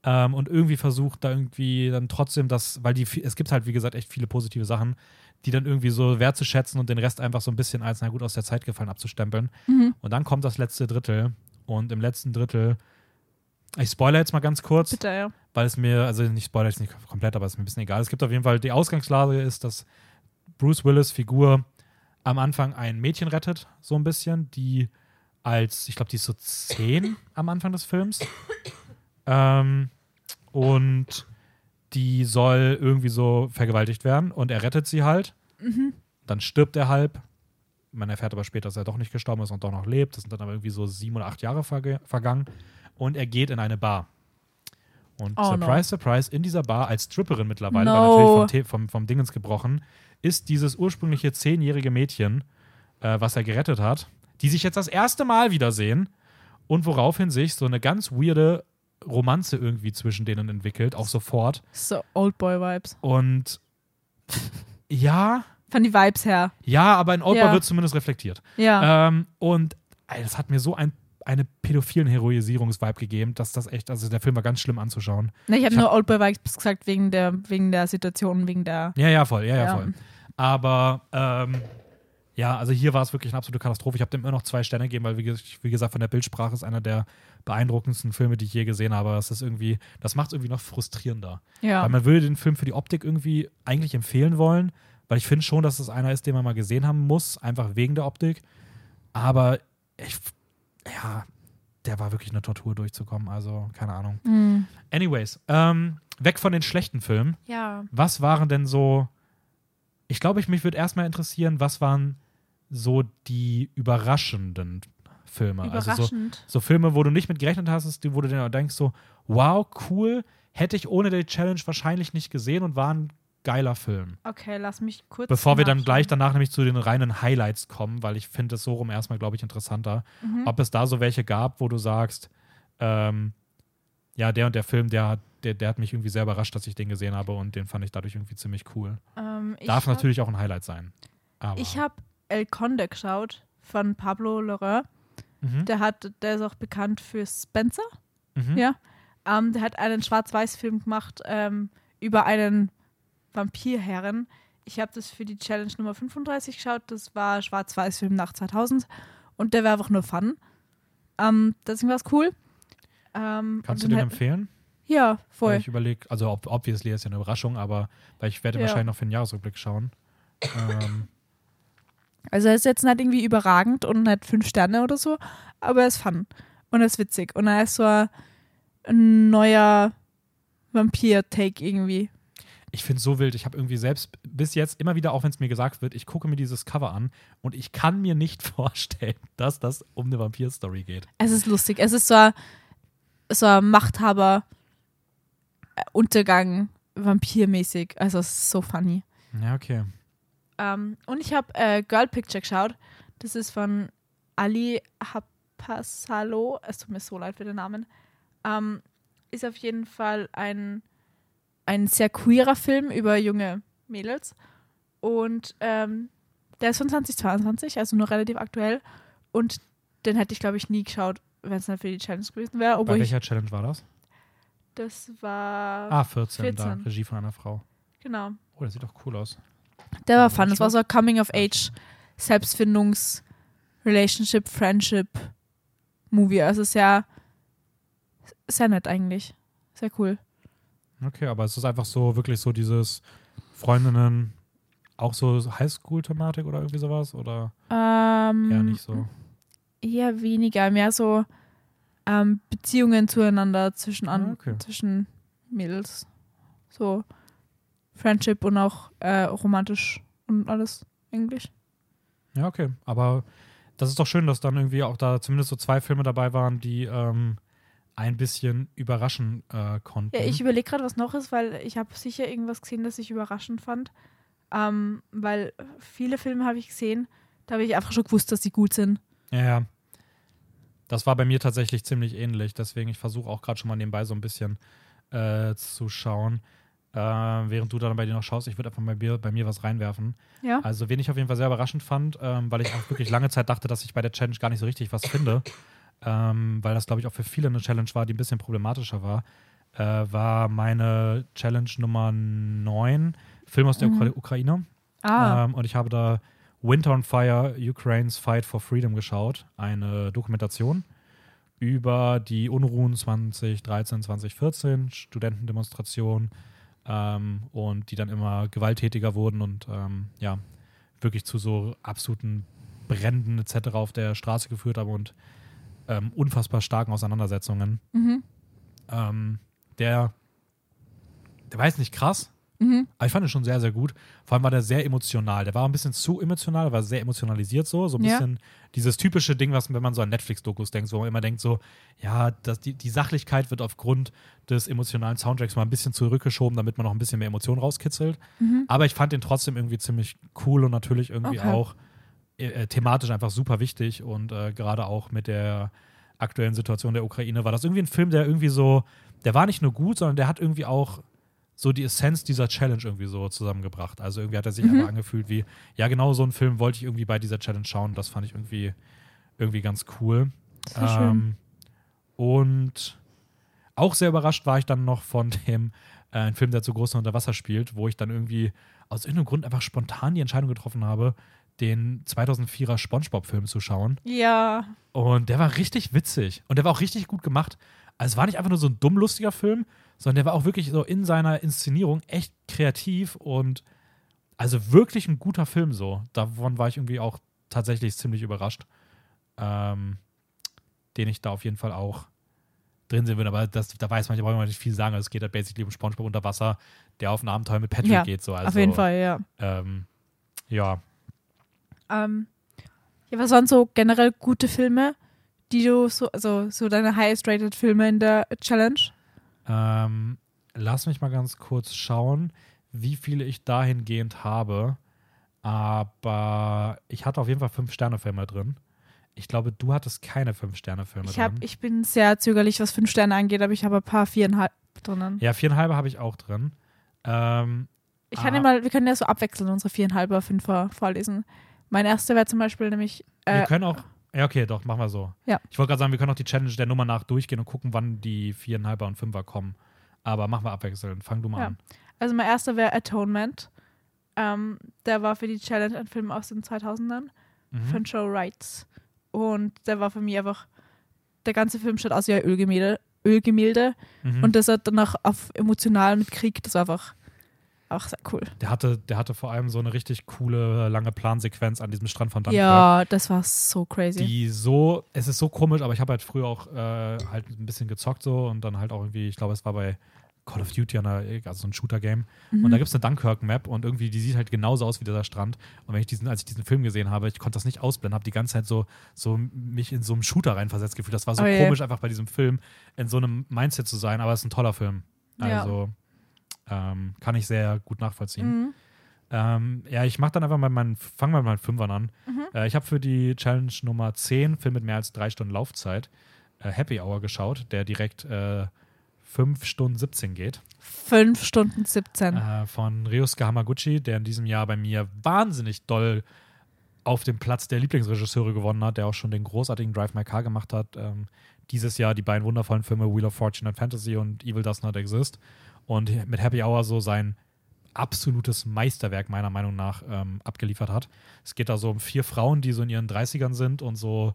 Ähm, und irgendwie versucht, da irgendwie dann trotzdem das, weil die, es gibt halt, wie gesagt, echt viele positive Sachen, die dann irgendwie so wertzuschätzen und den Rest einfach so ein bisschen als, na gut, aus der Zeit gefallen abzustempeln. Mhm. Und dann kommt das letzte Drittel. Und im letzten Drittel, ich spoilere jetzt mal ganz kurz, Bitte, ja. weil es mir, also nicht spoilere jetzt nicht komplett, aber es ist mir ein bisschen egal. Es gibt auf jeden Fall, die Ausgangslage ist, dass Bruce Willis Figur am Anfang ein Mädchen rettet, so ein bisschen, die als, ich glaube, die ist so zehn am Anfang des Films. Ähm, und die soll irgendwie so vergewaltigt werden und er rettet sie halt. Mhm. Dann stirbt er halb. Man erfährt aber später, dass er doch nicht gestorben ist und doch noch lebt. Das sind dann aber irgendwie so sieben oder acht Jahre verge vergangen. Und er geht in eine Bar. Und Oh, surprise, no. surprise, in dieser Bar als Stripperin mittlerweile, No. weil natürlich vom, vom, vom Dingens gebrochen, ist dieses ursprüngliche zehnjährige Mädchen, äh, was er gerettet hat, die sich jetzt das erste Mal wiedersehen und woraufhin sich so eine ganz weirde Romanze irgendwie zwischen denen entwickelt, auch sofort. So Oldboy-Vibes. Und ja, Von die Vibes her. ja, aber in Oldboy Ja. wird zumindest reflektiert. Ja. Ähm, und ey, das hat mir so ein, eine pädophilen Heroisierungsvibe gegeben, dass das echt, also der Film war ganz schlimm anzuschauen. Ne, ich habe ich nur Oldboy-Vibes gesagt wegen der, wegen der Situation, wegen der. Ja, ja, voll, ja, ja, Ja. voll. Aber ähm, Ja, also hier war es wirklich eine absolute Katastrophe. Ich habe dem immer noch zwei Sterne gegeben, weil, wie, wie, gesagt, von der Bildsprache ist einer der beeindruckendsten Filme, die ich je gesehen habe. Das ist irgendwie, das macht es irgendwie noch frustrierender. Ja. Weil man würde den Film für die Optik irgendwie eigentlich empfehlen wollen, weil ich finde schon, dass es einer ist, den man mal gesehen haben muss, einfach wegen der Optik. Aber ich, ja, der war wirklich eine Tortur durchzukommen. Also, keine Ahnung. Mhm. Anyways, ähm, weg von den schlechten Filmen. Ja. Was waren denn so. Ich glaube, ich mich würde erstmal interessieren, was waren so die überraschenden Filme? Also so, Überraschend. so Filme, wo du nicht mit gerechnet hast, die- wo du dir denkst so, wow, cool, hätte ich ohne die Challenge wahrscheinlich nicht gesehen und war ein geiler Film. okay, lass mich kurz. Bevor wir dann gleich danach nämlich zu den reinen Highlights kommen, weil ich finde es so rum erstmal, glaube ich, interessanter. Mhm. Ob es da so welche gab, wo du sagst, ähm, ja, der und der Film, der, hat- der, der hat mich irgendwie sehr überrascht, dass ich den gesehen habe und den fand ich dadurch irgendwie ziemlich cool. Ähm, Darf hab- natürlich auch ein Highlight sein. Ich habe El Conde geschaut von Pablo Lorrain. Mhm. Der hat, der ist auch bekannt für Spencer. Mhm. Ja. Ähm, der hat einen Schwarz-Weiß-Film gemacht ähm, über einen Vampirherren. Ich habe das für die Challenge Nummer 35 geschaut. Das war Schwarz-Weiß-Film nach 2000 und der war einfach nur Fun. Ähm, deswegen war es cool. Ähm, Kannst du den empfehlen? Ja, Weil voll. ich überlege, also ob, obviously ist ja eine Überraschung, aber weil ich werde Ja. wahrscheinlich noch für den Jahresrückblick schauen. Ähm, Also er ist jetzt nicht irgendwie überragend und nicht fünf Sterne oder so, aber er ist fun und er ist witzig und er ist so ein neuer Vampir-Take irgendwie. Ich finde es so wild. Ich habe irgendwie selbst bis jetzt immer wieder, auch wenn es mir gesagt wird, ich gucke mir dieses Cover an und ich kann mir nicht vorstellen, dass das um eine Vampir-Story geht. Es ist lustig. Es ist so ein, so ein Machthaber äh, Untergang vampirmäßig. Also es ist so funny. Ja, okay. Ähm, und ich habe äh, Girl Picture geschaut. Das ist von Ali Hapasalo. Es tut mir so leid für den Namen. Ähm, ist auf jeden Fall ein, ein sehr queerer Film über junge Mädels. Und ähm, der ist von 2022, also nur relativ aktuell. Und den hätte ich, glaube ich, nie geschaut, wenn es nicht für die Challenge gewesen wäre. Bei welcher Challenge war das? das war. Ah, 14, da. 14. Regie von einer Frau. Genau. Oh, das sieht doch cool aus. Der war fun. Das war so ein Coming-of-Age, Selbstfindungs-, Relationship, Friendship Movie. Also sehr, sehr nett eigentlich. Sehr cool. Okay, aber es ist einfach so, wirklich so dieses Freundinnen, auch so Highschool-Thematik oder irgendwie sowas? Oder Ähm, eher nicht so? Eher weniger, mehr so ähm, Beziehungen zueinander zwischen, an, Ah, okay. zwischen Mädels. So Friendship und auch äh, romantisch und alles eigentlich. Ja, okay. Aber das ist doch schön, dass dann irgendwie auch da zumindest so zwei Filme dabei waren, die ähm, ein bisschen überraschen äh, konnten. Ja, ich überlege gerade, was noch ist, weil ich habe sicher irgendwas gesehen, das ich überraschend fand. Ähm, weil viele Filme habe ich gesehen, da habe ich einfach schon gewusst, dass sie gut sind. Ja, ja. Das war bei mir tatsächlich ziemlich ähnlich. Deswegen, ich versuche auch gerade schon mal nebenbei so ein bisschen äh, zu schauen. Äh, während du dann bei dir noch schaust, ich würde einfach bei mir, bei mir was reinwerfen. Ja. Also, wen ich auf jeden Fall sehr überraschend fand, ähm, weil ich auch wirklich lange Zeit dachte, dass ich bei der Challenge gar nicht so richtig was finde, ähm, weil das, glaube ich, auch für viele eine Challenge war, die ein bisschen problematischer war, äh, war meine Challenge Nummer 9, Film aus der Mhm. Ukra Ukraine. Ah, Ähm, und ich habe da Winter on Fire, Ukraine's Fight for Freedom geschaut, eine Dokumentation über die Unruhen 2013, 2014, Studentendemonstrationen ähm, und die dann immer gewalttätiger wurden und ähm, ja, wirklich zu so absoluten Bränden etc. auf der Straße geführt haben und ähm, unfassbar starken Auseinandersetzungen. mhm. Ähm, der, der war jetzt nicht krass, Mhm. aber ich fand ihn schon sehr, sehr gut. Vor allem war der sehr emotional. Der war ein bisschen zu emotional, war sehr emotionalisiert so. So ein Ja. bisschen dieses typische Ding, was, wenn man so an Netflix-Dokus denkt, wo man immer denkt so, ja, das, die, die Sachlichkeit wird aufgrund des emotionalen Soundtracks mal ein bisschen zurückgeschoben, damit man noch ein bisschen mehr Emotionen rauskitzelt. Mhm. Aber ich fand den trotzdem irgendwie ziemlich cool und natürlich irgendwie Okay. auch äh, äh, thematisch einfach super wichtig und äh, gerade auch mit der aktuellen Situation der Ukraine war das irgendwie ein Film, der irgendwie so, der war nicht nur gut, sondern der hat irgendwie auch so die Essenz dieser Challenge irgendwie so zusammengebracht. Also irgendwie hat er sich Mhm. einfach angefühlt wie, ja, genau so einen Film wollte ich irgendwie bei dieser Challenge schauen. Das fand ich irgendwie, irgendwie ganz cool. Ähm, und auch sehr überrascht war ich dann noch von dem, äh, ein Film, der zu groß unter Wasser spielt, wo ich dann irgendwie aus irgendeinem Grund einfach spontan die Entscheidung getroffen habe, den 2004er SpongeBob-Film zu schauen. Ja. Und der war richtig witzig. Und der war auch richtig gut gemacht. Also es war nicht einfach nur so ein dumm lustiger Film, sondern der war auch wirklich so in seiner Inszenierung echt kreativ und also wirklich ein guter Film so. Davon war ich irgendwie auch tatsächlich ziemlich überrascht. Ähm, den ich da auf jeden Fall auch drin sehen würde. Aber das, da weiß man, da braucht man nicht viel sagen. Also es geht halt basically um SpongeBob unter Wasser, der auf ein Abenteuer mit Patrick Ja, geht. So. Also, auf jeden Fall, ja. Ähm, ja, Ähm, ja, was waren so generell gute Filme, die du so, also so deine highest-rated Filme in der Challenge? Ähm, lass mich mal ganz kurz schauen, wie viele ich dahingehend habe. Aber ich hatte auf jeden Fall Fünf-Sterne-Filme drin. Ich glaube, du hattest keine Fünf-Sterne-Filme Ich, hab, drin. ich bin sehr zögerlich, was fünf Sterne angeht, aber ich habe ein paar viereinhalb drinnen. ja, viereinhalb habe ich auch drin. Ähm, Ich kann Ah. ja mal, wir können ja so abwechseln unsere viereinhalber, fünfer vorlesen. Mein erster wäre zum Beispiel nämlich, wir äh, können auch. Ja, okay, doch, machen wir so. Ja. Ich wollte gerade sagen, wir können auch die Challenge der Nummer nach durchgehen und gucken, wann die Viereinhalber und Fünfer kommen. Aber machen wir abwechselnd. Fang du mal Ja. an. also mein erster wäre Atonement. Ähm, der war für die Challenge ein Film aus den 2000ern Mhm. von Joe Wrights. Und der war für mich einfach, der ganze Film schaut aus wie ein Ölgemälde. Ölgemälde. Mhm. Und das hat dann auch auf emotional mit Krieg, das war einfach auch sehr cool. der, hatte, der hatte vor allem so eine richtig coole, lange Plansequenz an diesem Strand von Dunkirk. Ja, das war so crazy. die so, es ist so komisch, aber ich habe halt früher auch äh, halt ein bisschen gezockt so und dann halt auch irgendwie, ich glaube, es war bei Call of Duty, also so ein Shooter-Game. Mhm. Und da gibt es eine Dunkirk-Map und irgendwie, die sieht halt genauso aus wie dieser Strand. Und wenn ich diesen, als ich diesen Film gesehen habe, ich konnte das nicht ausblenden, habe die ganze Zeit so, so mich in so einem Shooter reinversetzt gefühlt. Das war so Oh komisch, einfach bei diesem Film in so einem Mindset zu sein, aber es ist ein toller Film. Ja. Ähm, kann ich sehr gut nachvollziehen. Mhm. Ähm, ja, ich mache dann einfach mal meinen, fangen wir mit meinen Fünfern an. Mhm. Äh, ich habe für die Challenge Nummer 10, Film mit mehr als drei Stunden Laufzeit, äh, Happy Hour geschaut, der direkt äh, 5 Stunden 17 geht. Fünf Stunden 17. Äh, von Ryusuke Hamaguchi, der in diesem Jahr bei mir wahnsinnig doll auf dem Platz der Lieblingsregisseure gewonnen hat, der auch schon den großartigen Drive My Car gemacht hat. Ähm, dieses Jahr die beiden wundervollen Filme Wheel of Fortune and Fantasy und Evil Does Not Exist. Und mit Happy Hour so sein absolutes Meisterwerk meiner Meinung nach ähm, abgeliefert hat. Es geht da so um vier Frauen, die so in ihren 30ern sind und so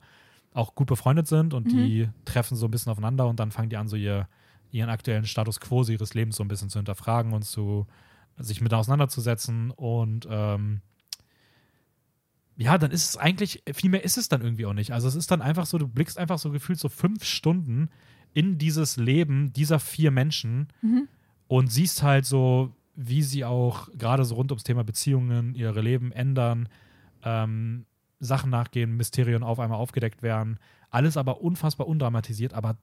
auch gut befreundet sind und Mhm. die treffen so ein bisschen aufeinander und dann fangen die an, so ihr, ihren aktuellen Status quo ihres Lebens so ein bisschen zu hinterfragen und zu sich mit auseinanderzusetzen und ähm, ja, dann ist es eigentlich, viel mehr ist es dann irgendwie auch nicht. Also es ist dann einfach so, du blickst einfach so gefühlt so fünf Stunden in dieses Leben dieser vier Menschen Mhm. Und siehst halt so, wie sie auch gerade so rund ums Thema Beziehungen ihre Leben ändern, ähm, Sachen nachgehen, Mysterien auf einmal aufgedeckt werden. Alles aber unfassbar undramatisiert, aber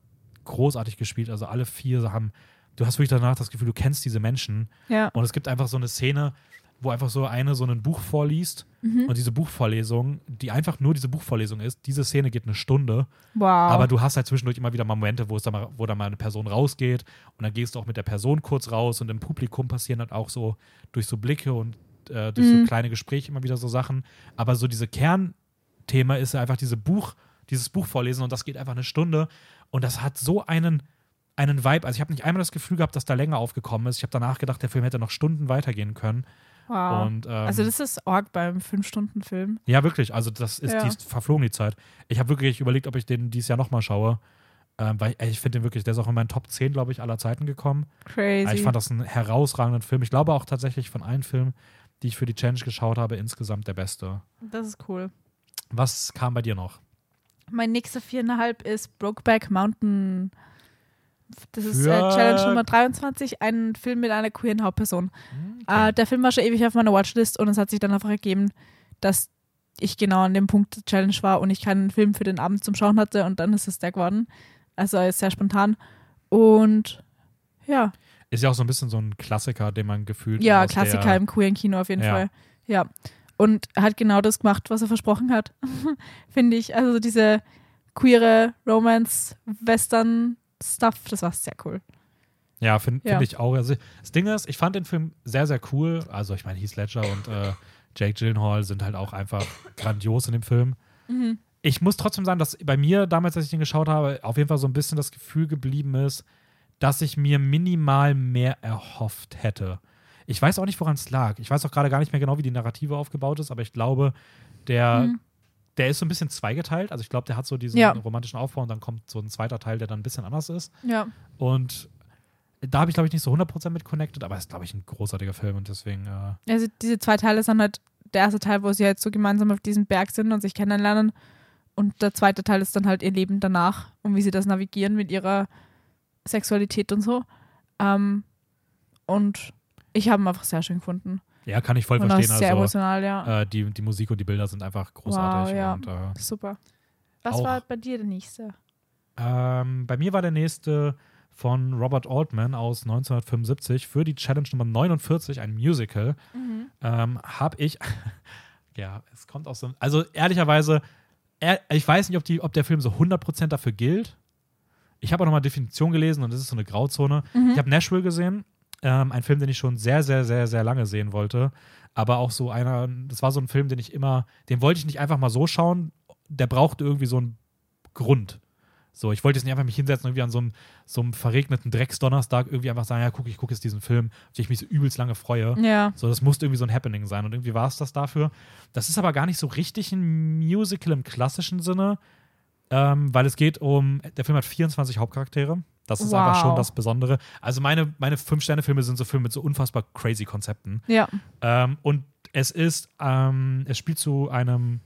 großartig gespielt. Also alle vier haben, du hast wirklich danach das Gefühl, du kennst diese Menschen. Ja. Und es gibt einfach so eine Szene, wo einfach so eine so ein Buch vorliest Mhm. und diese Buchvorlesung, die einfach nur diese Buchvorlesung ist, diese Szene geht eine Stunde, Wow. aber du hast halt zwischendurch immer wieder mal Momente, wo es da mal, wo da mal eine Person rausgeht und dann gehst du auch mit der Person kurz raus und im Publikum passieren halt auch so durch so Blicke und äh, durch Mhm. so kleine Gespräche immer wieder so Sachen. Aber so diese Kernthema ist ja einfach diese Buch, dieses Buch vorlesen und das geht einfach eine Stunde und das hat so einen einen Vibe. Also ich habe nicht einmal das Gefühl gehabt, dass da länger aufgekommen ist. Ich habe danach gedacht, der Film hätte noch Stunden weitergehen können. Wow. Und, ähm, also das ist arg beim 5-Stunden-Film. Ja, wirklich. Also das ist, Ja. die ist verflogen, die Zeit. Ich habe wirklich überlegt, ob ich den dieses Jahr nochmal schaue. Ähm, weil ey, ich finde den wirklich, der ist auch in meinen Top 10, glaube ich, aller Zeiten gekommen. Crazy. Ich fand das einen herausragenden Film. Ich glaube auch tatsächlich von allen Filmen, die ich für die Challenge geschaut habe, insgesamt der beste. das ist cool. Was kam bei dir noch? Mein nächster viereinhalb ist Brokeback Mountain. Das ist äh, Challenge Nummer 23, ein Film mit einer queeren Hauptperson. Äh, der Film war schon ewig auf meiner Watchlist und es hat sich dann einfach ergeben, dass ich genau an dem Punkt der Challenge war und ich keinen Film für den Abend zum Schauen hatte und dann ist es der geworden. Also ist sehr spontan. Und ja, Ist ja auch so ein bisschen so ein Klassiker, den man gefühlt. ja, aus Klassiker im queeren Kino auf jeden Ja. Fall. Ja. Und er hat genau das gemacht, was er versprochen hat, finde ich. Also diese queere Romance-Western-Stuff, das war sehr cool. Ja, finde Ja. find ich auch. Also, das Ding ist, ich fand den Film sehr, sehr cool. Also, ich meine, Heath Ledger und äh, Jake Gyllenhaal sind halt auch einfach grandios in dem Film. Mhm. Ich muss trotzdem sagen, dass bei mir damals, als ich den geschaut habe, auf jeden Fall so ein bisschen das Gefühl geblieben ist, dass ich mir minimal mehr erhofft hätte. Ich weiß auch nicht, woran es lag. Ich weiß auch gerade gar nicht mehr genau, wie die Narrative aufgebaut ist, aber ich glaube, der, Mhm. Der ist so ein bisschen zweigeteilt. Also ich glaube, der hat so diesen Ja. romantischen Aufbau und dann kommt so ein zweiter Teil, der dann ein bisschen anders ist. Ja. Und da habe ich, glaube ich, nicht so 100% mit connected, aber es ist, glaube ich, ein großartiger Film und deswegen, äh, Also diese zwei Teile sind halt der erste Teil, wo sie halt so gemeinsam auf diesem Berg sind und sich kennenlernen. Und der zweite Teil ist dann halt ihr Leben danach und wie sie das navigieren mit ihrer Sexualität und so. Ähm, und ich habe ihn einfach sehr schön gefunden. Ja, kann ich voll und verstehen. sehr Also emotional, ja. äh, die, die Musik und die Bilder sind einfach großartig. Wow, ja. und, äh, Super. Was auch- war bei dir der nächste? Ähm, bei mir war der nächste von Robert Altman aus 1975 für die Challenge Nummer 49, ein Musical. Ähm, habe ich, ja, es kommt aus so, also ehrlicherweise, er, ich weiß nicht, ob, die, ob der Film so 100% dafür gilt. Ich habe auch nochmal Definition gelesen und das ist so eine Grauzone. Ich habe Nashville gesehen, ähm, ein Film, den ich schon sehr, sehr, sehr, sehr lange sehen wollte. Aber auch so einer, das war so ein Film, den ich immer, den wollte ich nicht einfach mal so schauen. Der brauchte irgendwie so einen Grund. So, ich wollte jetzt nicht einfach mich hinsetzen und irgendwie an so einem, so einem verregneten Drecksdonnerstag irgendwie einfach sagen, ja, guck, ich gucke jetzt diesen Film, auf den ich mich so übelst lange freue. Ja. So, das musste irgendwie so ein Happening sein und irgendwie war es das dafür. Das ist aber gar nicht so richtig ein Musical im klassischen Sinne, ähm, weil es geht um, der Film hat 24 Hauptcharaktere. Das ist einfach Wow. schon das Besondere. Also meine, meine Fünf-Sterne-Filme sind so Filme mit so unfassbar crazy Konzepten. Ja. Ähm, und es ist, ähm, es spielt zu einem,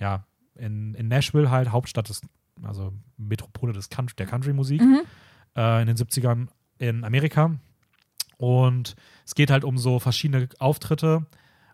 ja, in, in Nashville halt, Hauptstadt des, also Metropole des Country, der Country-Musik Mhm. äh, in den 70ern in Amerika. Und es geht halt um so verschiedene Auftritte.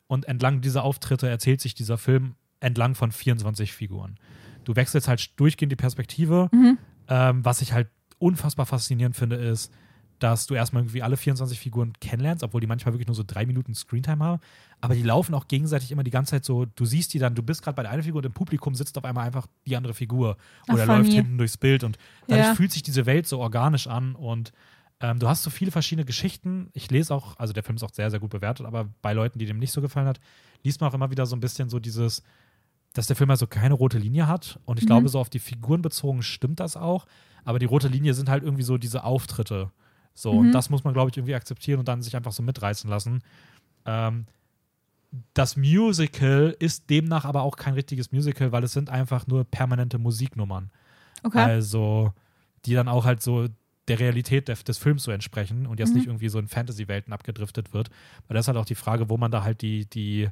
Und entlang dieser Auftritte erzählt sich dieser Film entlang von 24 Figuren. Du wechselst halt durchgehend die Perspektive. Mhm. Ähm, was ich halt unfassbar faszinierend finde, ist, dass du erstmal irgendwie alle 24 Figuren kennenlernst, obwohl die manchmal wirklich nur so drei Minuten Screentime haben. Aber die laufen auch gegenseitig immer die ganze Zeit so, du siehst die dann, du bist gerade bei der einen Figur und im Publikum sitzt auf einmal einfach die andere Figur. Ach, Oder läuft funny. hinten durchs Bild und dadurch Ja. fühlt sich diese Welt so organisch an und ähm, du hast so viele verschiedene Geschichten. Ich lese auch, also der Film ist auch sehr, sehr gut bewertet, aber bei Leuten, die dem nicht so gefallen hat, liest man auch immer wieder so ein bisschen so dieses, dass der Film also keine rote Linie hat. Und ich Mhm. glaube, so auf die Figuren bezogen stimmt das auch. Aber die rote Linie sind halt irgendwie so diese Auftritte. So, Mhm. und das muss man, glaube ich, irgendwie akzeptieren und dann sich einfach so mitreißen lassen. Ähm, das Musical ist demnach aber auch kein richtiges Musical, weil es sind einfach nur permanente Musiknummern. Okay. Also, die dann auch halt so der Realität des, des Films so entsprechen und jetzt Mhm. nicht irgendwie so in Fantasy-Welten abgedriftet wird. Weil das ist halt auch die Frage, wo man da halt die, die,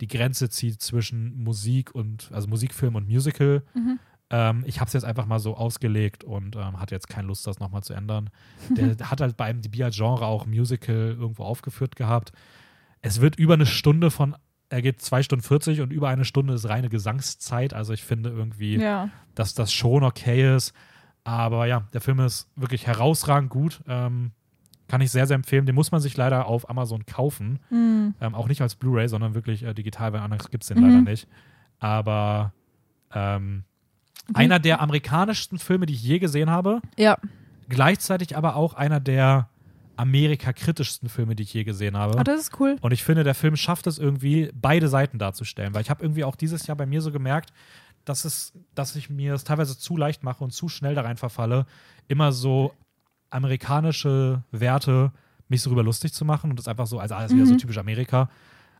die Grenze zieht zwischen Musik und, also Musikfilm und Musical. Mhm. Ähm, ich habe es jetzt einfach mal so ausgelegt und ähm, hatte jetzt keine Lust, das nochmal zu ändern. Der hat halt bei IMDb als Genre auch Musical irgendwo aufgeführt gehabt. Es wird über eine Stunde von, er geht zwei Stunden 40 und über eine Stunde ist reine Gesangszeit. Also ich finde irgendwie, ja. dass das schon okay ist. Aber ja, der Film ist wirklich herausragend gut. Ähm, kann ich sehr, sehr empfehlen. Den muss man sich leider auf Amazon kaufen. Mhm. Ähm, auch nicht als Blu-ray, sondern wirklich äh, digital, weil anders gibt es den Mhm. leider nicht. Aber ähm, einer der amerikanischsten Filme, die ich je gesehen habe. Ja. Gleichzeitig aber auch einer der Amerika-kritischsten Filme, die ich je gesehen habe. Ah, das ist cool. Und ich finde, der Film schafft es irgendwie, beide Seiten darzustellen. Weil ich habe irgendwie auch dieses Jahr bei mir so gemerkt, dass, es, dass ich mir es teilweise zu leicht mache und zu schnell da rein verfalle, immer so amerikanische Werte mich so rüber lustig zu machen und das einfach so, also alles wieder so Mhm. typisch Amerika.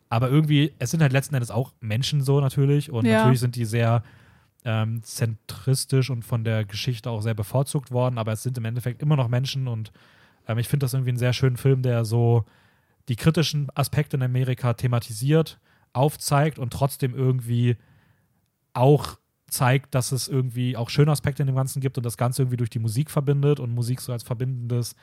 Aber irgendwie, es sind halt letzten Endes auch Menschen so natürlich und Ja. natürlich sind die sehr ähm, zentristisch und von der Geschichte auch sehr bevorzugt worden, aber es sind im Endeffekt immer noch Menschen und ähm, ich finde das irgendwie einen sehr schönen Film, der so die kritischen Aspekte in Amerika thematisiert, aufzeigt und trotzdem irgendwie auch zeigt, dass es irgendwie auch schöne Aspekte in dem Ganzen gibt und das Ganze irgendwie durch die Musik verbindet und Musik so als verbindendes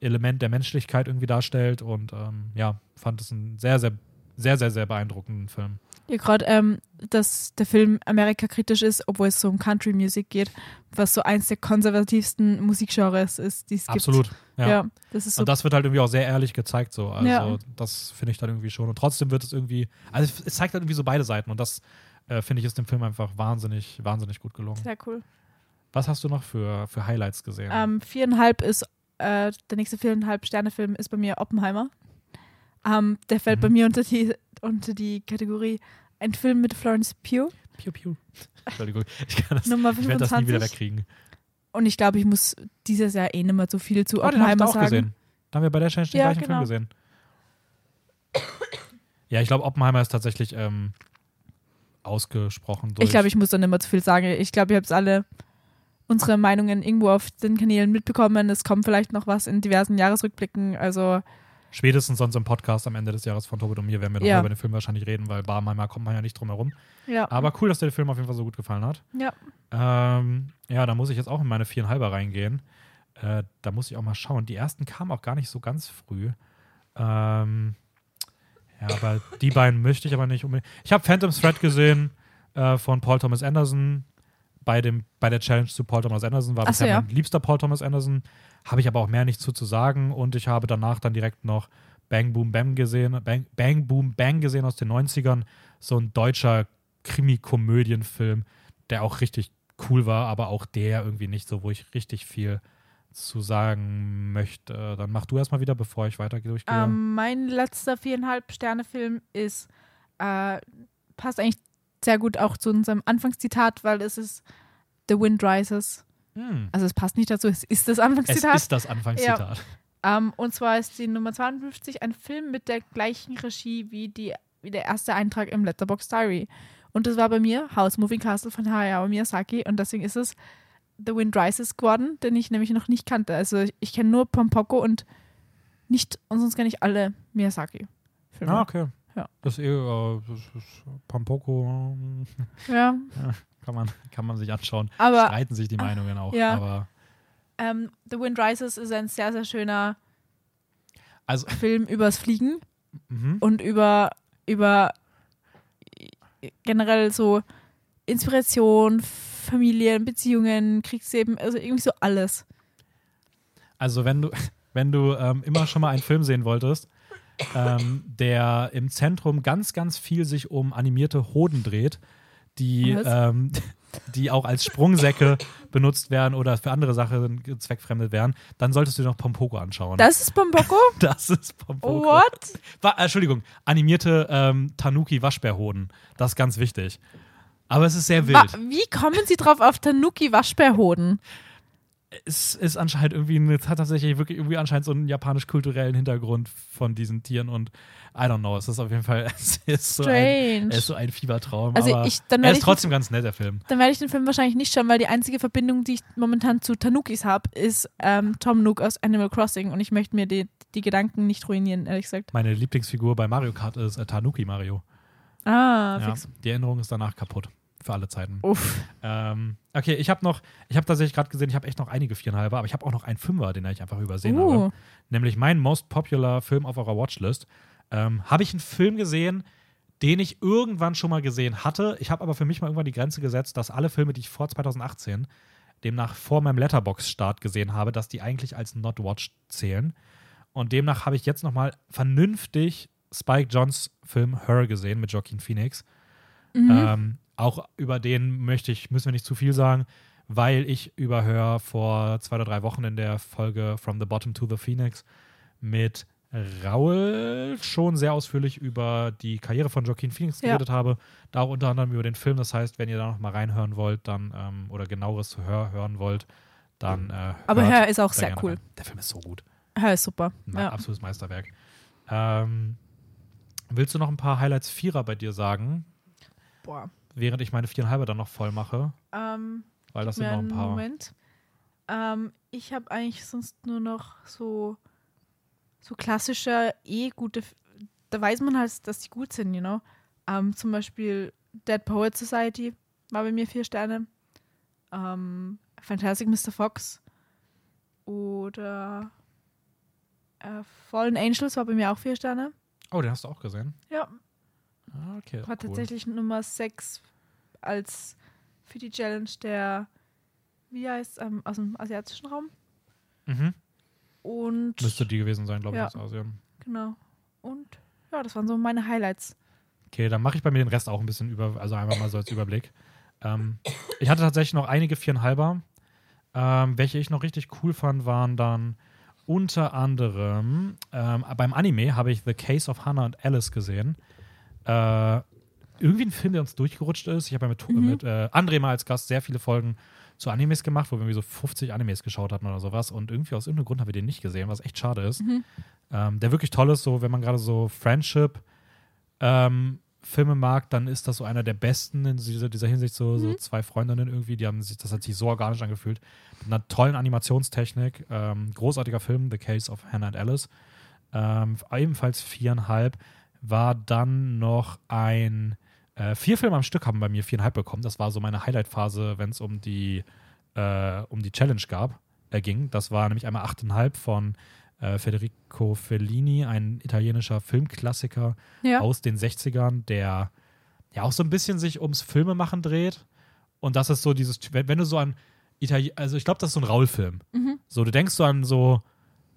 Element der Menschlichkeit irgendwie darstellt und ähm, ja, fand es einen sehr, sehr, sehr, sehr, sehr beeindruckenden Film. Ja, gerade, ähm, dass der Film Amerika kritisch ist, obwohl es so um Country Music geht, was so eins der konservativsten Musikgenres ist, die es gibt. Absolut. Ja. Ja. das ist so. Und das wird halt irgendwie auch sehr ehrlich gezeigt, so. Also, Ja. das finde ich dann irgendwie schon. Und trotzdem wird es irgendwie, also es zeigt halt irgendwie so beide Seiten und das äh, finde ich ist dem Film einfach wahnsinnig, wahnsinnig gut gelungen. sehr cool. Was hast du noch für, für Highlights gesehen? Ähm, viereinhalb ist, äh, der nächste viereinhalb Sterne-Film ist bei mir Oppenheimer. Ähm, der fällt Mhm. bei mir unter die, unter die Kategorie ein Film mit Florence Pugh, Piu, piu. Entschuldigung, ich kann das, Nummer ich werde das nie wieder 25. wegkriegen. Und ich glaube, ich muss dieses Jahr eh nicht mehr so viel zu Oh, den Oppenheimer da auch sagen. gesehen. Da haben wir bei der Challenge den Ja, gleichen genau. Film gesehen. Ja, ich glaube, Oppenheimer ist tatsächlich ähm, ausgesprochen durch. Ich glaube, ich muss dann immer zu viel sagen. Ich glaube, ihr habt alle unsere Meinungen irgendwo auf den Kanälen mitbekommen. Es kommt vielleicht noch was in diversen Jahresrückblicken. Also Spätestens sonst im Podcast am Ende des Jahres von Tobit und mir werden wir Ja. über den Film wahrscheinlich reden, weil Barmheimer kommt man ja nicht drum herum. ja. Aber cool, dass dir der Film auf jeden Fall so gut gefallen hat. ja. Ähm, ja, da muss ich jetzt auch in meine viereinhalber reingehen. Äh, da muss ich auch mal schauen. Die ersten kamen auch gar nicht so ganz früh. Ähm, ja, aber die beiden möchte ich aber nicht unbedingt. Ich habe Phantom Thread gesehen äh, von Paul Thomas Anderson. Bei, dem, bei der Challenge zu Paul Thomas Anderson war Ach so, bisher ja. mein liebster Paul Thomas Anderson. Habe ich aber auch mehr nicht zu, zu sagen. Und ich habe danach dann direkt noch Bang Boom Bang gesehen. Bang, Bang Boom Bang gesehen aus den 90ern. So ein deutscher Krimi-Komödienfilm, der auch richtig cool war, aber auch der irgendwie nicht so, wo ich richtig viel zu sagen möchte. Dann mach du erstmal wieder, bevor ich weiter durchgehe. Ähm, mein letzter viereinhalb Sterne Film ist äh, passt eigentlich sehr gut auch zu unserem Anfangszitat, weil es ist The Wind Rises. Hm. Also es passt nicht dazu, es ist das Es Anfangszitat. ist das Anfangszitat. Ähm, und zwar ist die Nummer 52 ein Film mit der gleichen Regie wie, die, wie der erste Eintrag im Letterboxd Diary. Und das war bei mir House Moving Castle von Hayao Miyazaki und deswegen ist es The Wind Rises geworden, den ich nämlich noch nicht kannte. Also ich, ich kenne nur Pompoko und nicht, und sonst kenne ich alle Miyazaki-Filme. Ah, okay. Ja. Das ist eh, äh, das ist Pampoko, Ja, kann man, kann man sich anschauen. aber Streiten sich die Meinungen auch. ja. Aber ähm, The Wind Rises ist ein sehr, sehr schöner also, Film übers Fliegen. mhm. und über, über generell so Inspiration, Familien, Beziehungen, Kriegsleben, also irgendwie so alles. Also wenn du, wenn du ähm, immer schon mal einen Film sehen wolltest, ähm, der im Zentrum ganz, ganz viel sich um animierte Hoden dreht, die, ähm, die auch als Sprungsäcke benutzt werden oder für andere Sachen zweckfremdet werden, dann solltest du dir noch Pompoko anschauen. Das ist Bomboko? Das ist Pompoko. What? Wa äh, Entschuldigung, animierte ähm, Tanuki-Waschbärhoden. Das ist ganz wichtig. Aber es ist sehr wild. Wie kommen sie drauf auf Tanuki Waschbärhoden? es ist anscheinend irgendwie, es hat tatsächlich wirklich irgendwie anscheinend so einen japanisch-kulturellen Hintergrund von diesen Tieren und I don't know, es ist auf jeden Fall, es ist so, ein, es ist so ein Fiebertraum. Also aber ich- dann er ist ich- trotzdem ganz nett, der Film. Dann werde ich den Film wahrscheinlich nicht schauen, weil die einzige Verbindung, die ich momentan zu Tanukis habe, ist ähm, Tom Nook aus Animal Crossing und ich möchte mir die, die Gedanken nicht ruinieren, ehrlich gesagt. Meine Lieblingsfigur bei Mario Kart ist äh, Tanuki Mario. Ah, Ja, fix. die Erinnerung ist danach kaputt. Für alle Zeiten. Uff. Ähm, okay, ich habe noch, ich habe tatsächlich gerade gesehen, ich habe echt noch einige viereinhalber, aber ich habe auch noch einen Fünfer, den ich einfach übersehen habe. Uh. nämlich mein most popular Film auf eurer Watchlist. Ähm, habe ich einen Film gesehen, den ich irgendwann schon mal gesehen hatte. Ich habe aber für mich mal irgendwann die Grenze gesetzt, dass alle Filme, die ich vor 2018, demnach vor meinem Letterbox-Start gesehen habe, dass die eigentlich als Not Watched zählen. Und demnach habe ich jetzt noch mal vernünftig Spike Johns Film Her gesehen mit Joaquin Phoenix. Mhm. Ähm, auch über den möchte ich, müssen wir nicht zu viel sagen, weil ich über Hör vor zwei oder drei Wochen in der Folge From the Bottom to the Phoenix mit Raul schon sehr ausführlich über die Karriere von Joaquin Phoenix Ja. geredet habe. Da auch unter anderem über den Film. Das heißt, wenn ihr da noch mal reinhören wollt, dann ähm, oder genaueres zu Hör hören wollt, dann. Äh, Aber Her ist auch sehr cool. rein. Der Film ist so gut. Ja, ist super. Ja. absolutes Meisterwerk. Ähm, willst du noch ein paar Highlights Vierer bei dir sagen, Boah. während ich meine viereinhalber dann noch voll mache? Ähm, Weil das sind noch ein paar. Moment. Ähm, ich habe eigentlich sonst nur noch so, so klassische, eh gute, da weiß man halt, dass die gut sind, you know. Ähm, zum Beispiel Dead Poet Society war bei mir vier Sterne. Ähm, Fantastic Mr. Fox oder äh, Fallen Angels war bei mir auch vier Sterne. Oh, den hast du auch gesehen? Ja, okay. war cool. tatsächlich Nummer 6 als für die Challenge der, wie heißt ähm, aus dem asiatischen Raum. Mhm. Und Müsste die gewesen sein, glaube ich, Ja. aus Asien. genau. Und ja, das waren so meine Highlights. Okay, dann mache ich bei mir den Rest auch ein bisschen über, also einfach mal so als Überblick. Ähm, ich hatte tatsächlich noch einige viereinhalber. Ähm, welche ich noch richtig cool fand, waren dann unter anderem ähm, beim Anime habe ich The Case of Hannah und Alice gesehen. Äh, irgendwie ein Film, der uns durchgerutscht ist. Ich habe ja mit, Mhm. mit äh, André mal als Gast sehr viele Folgen zu Animes gemacht, wo wir irgendwie so 50 Animes geschaut hatten oder sowas. Und irgendwie aus irgendeinem Grund haben wir den nicht gesehen, was echt schade ist. Mhm. Ähm, der wirklich toll ist, so wenn man gerade so Friendship ähm, Filme mag, dann ist das so einer der besten in dieser, dieser Hinsicht. So, so zwei Freundinnen irgendwie, die haben sich, das hat sich so organisch angefühlt. Mit einer tollen Animationstechnik. Ähm, großartiger Film, The Case of Hannah and Alice. Ähm, ebenfalls viereinhalb. War dann noch ein äh, vier Filme am Stück haben bei mir viereinhalb bekommen. Das war so meine Highlight-Phase, wenn es um die äh, um die Challenge gab, äh, ging. Das war nämlich einmal achteinhalb von äh, Federico Fellini, ein italienischer Filmklassiker Ja. aus den 60ern, der ja auch so ein bisschen sich ums Filmemachen dreht. Und das ist so dieses, wenn, wenn du so an Italien, also ich glaube, das ist so ein Raul-Film. Mhm. So, du denkst so an so,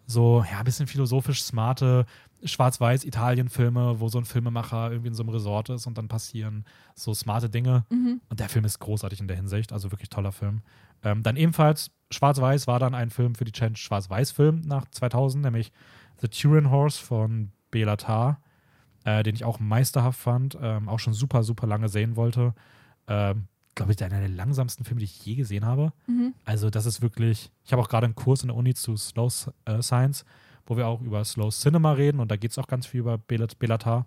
so, ja, ein bisschen philosophisch smarte Schwarz-Weiß-Italien-Filme, wo so ein Filmemacher irgendwie in so einem Resort ist und dann passieren so smarte Dinge. Mhm. Und der Film ist großartig in der Hinsicht, also wirklich toller Film. Ähm, dann ebenfalls Schwarz-Weiß war dann ein Film für die Challenge Schwarz-Weiß-Film nach 2000, nämlich The Turin Horse von Bela Tar, äh, den ich auch meisterhaft fand, ähm, auch schon super, super lange sehen wollte. Ähm, Glaube ich, einer der langsamsten Filme, die ich je gesehen habe. Mhm. Also, das ist wirklich. Ich habe auch gerade einen Kurs in der Uni zu Slow äh, Science, wo wir auch über Slow Cinema reden und da geht es auch ganz viel über Belat Belatar,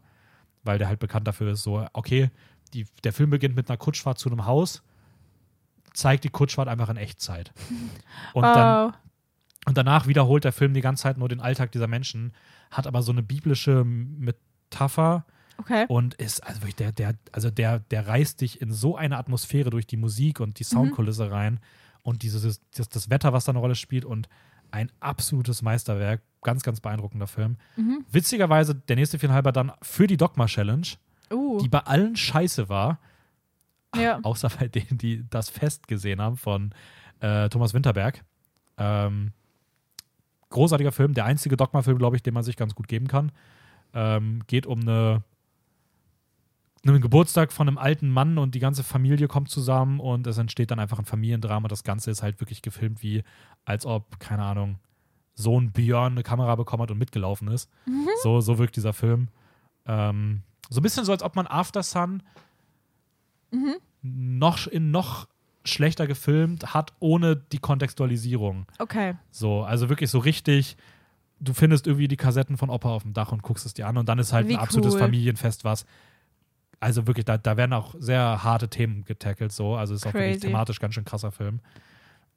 weil der halt bekannt dafür ist, so, okay, die, der Film beginnt mit einer Kutschfahrt zu einem Haus, zeigt die Kutschfahrt einfach in Echtzeit. Und, dann, wow. und danach wiederholt der Film die ganze Zeit nur den Alltag dieser Menschen, hat aber so eine biblische Metapher Okay. und ist, also wirklich, der, der, also der, der reißt dich in so eine Atmosphäre durch die Musik und die Soundkulisse rein und dieses, das, das Wetter, was da eine Rolle spielt und ein absolutes Meisterwerk. Ganz, ganz beeindruckender Film. Mhm. Witzigerweise der nächste Viereinhalber dann für die Dogma Challenge, Uh. die bei allen scheiße war, ja. außer bei denen, die das Fest gesehen haben von äh, Thomas Winterberg. Ähm, großartiger Film, der einzige Dogma-Film, glaube ich, den man sich ganz gut geben kann. Ähm, geht um eine, einen Geburtstag von einem alten Mann und die ganze Familie kommt zusammen und es entsteht dann einfach ein Familiendrama. Das Ganze ist halt wirklich gefilmt, wie als ob, keine Ahnung, Sohn Björn eine Kamera bekommen hat und mitgelaufen ist. So, so wirkt dieser Film. Ähm, so ein bisschen so, als ob man After Sun noch in noch schlechter gefilmt hat, ohne die Kontextualisierung. Okay. So, also wirklich so richtig, du findest irgendwie die Kassetten von Opa auf dem Dach und guckst es dir an und dann ist halt Wie ein absolutes cool. Familienfest, was also wirklich, da, da werden auch sehr harte Themen getackelt, so. Also ist auch wirklich Crazy. thematisch ganz schön krasser Film.